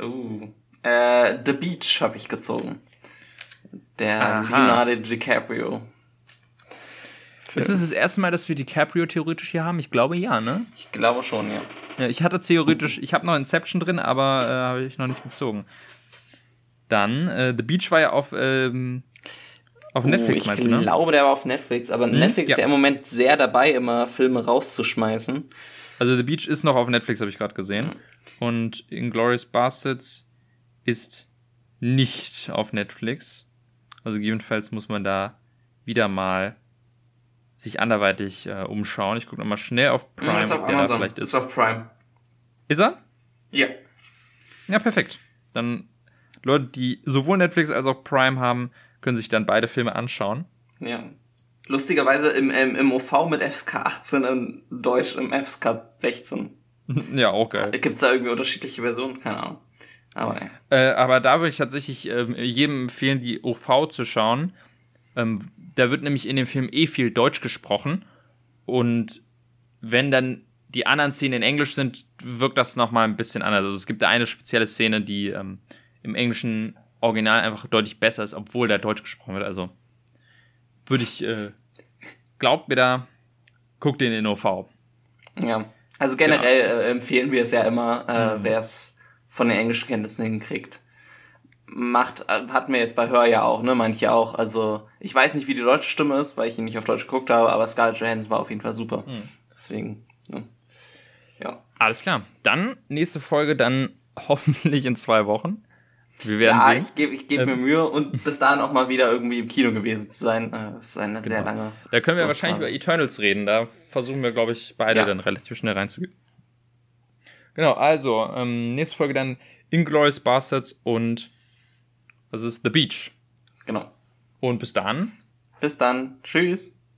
Uh, äh, The Beach habe ich gezogen. Der Aha. Leonardo DiCaprio. Ist es das erste Mal, dass wir DiCaprio theoretisch hier haben? Ich glaube ja, ne? Ich glaube schon, ja. Ja, ich hatte theoretisch, ich habe noch Inception drin, aber äh, habe ich noch nicht gezogen. Dann, äh, The Beach war ja auf, ähm, auf Netflix, oh, ich meinst du, ne? glaube, der war auf Netflix, aber Netflix Ja. ist ja im Moment sehr dabei, immer Filme rauszuschmeißen. Also The Beach ist noch auf Netflix, habe ich gerade gesehen. Und Inglourious Bastards ist nicht auf Netflix. Also gegebenenfalls muss man da wieder mal sich anderweitig äh, umschauen. Ich gucke nochmal schnell auf Prime, ist auf ob der da Amazon. vielleicht Ist ist. auf Prime. Ist er? Ja. Ja, perfekt. Dann Leute, die sowohl Netflix als auch Prime haben, können sich dann beide Filme anschauen. Ja. Lustigerweise im, im, im OV mit FSK 18 und Deutsch im FSK 16. ja, auch geil. Gibt es da irgendwie unterschiedliche Versionen? Keine Ahnung. Aber ja. Äh, aber da würde ich tatsächlich ähm, jedem empfehlen, die OV zu schauen. Ähm, da wird nämlich in dem Film eh viel Deutsch gesprochen. Und wenn dann die anderen Szenen in Englisch sind, wirkt das nochmal ein bisschen anders. Also es gibt da eine spezielle Szene, die ähm, im englischen Original einfach deutlich besser ist, obwohl da Deutsch gesprochen wird. Also würde ich, äh, glaubt mir da, guckt den in OV. ja. Also generell Genau. äh, empfehlen wir es ja immer, äh, Mhm. wer es von den englischen Kenntnissen hinkriegt. Macht, äh, hatten wir jetzt bei Hör ja auch, ne? Manche auch. Also, ich weiß nicht, wie die deutsche Stimme ist, weil ich ihn nicht auf Deutsch geguckt habe, aber Scarlett Johansson war auf jeden Fall super. Mhm. Deswegen, ne? ja. Alles klar. Dann nächste Folge, dann hoffentlich in zwei Wochen. Wir werden Ja, sehen. ich gebe ich geb Ähm. mir Mühe und bis dahin auch mal wieder irgendwie im Kino gewesen zu sein. Äh, Das ist eine sehr lange. Da können wir Durchfahren. wahrscheinlich über Eternals reden. Da versuchen wir, glaube ich, beide Ja. dann relativ schnell reinzugehen. Genau, also, ähm, nächste Folge dann Inglourious Bastards und was ist The Beach. Genau. Und bis dann. Bis dann. Tschüss.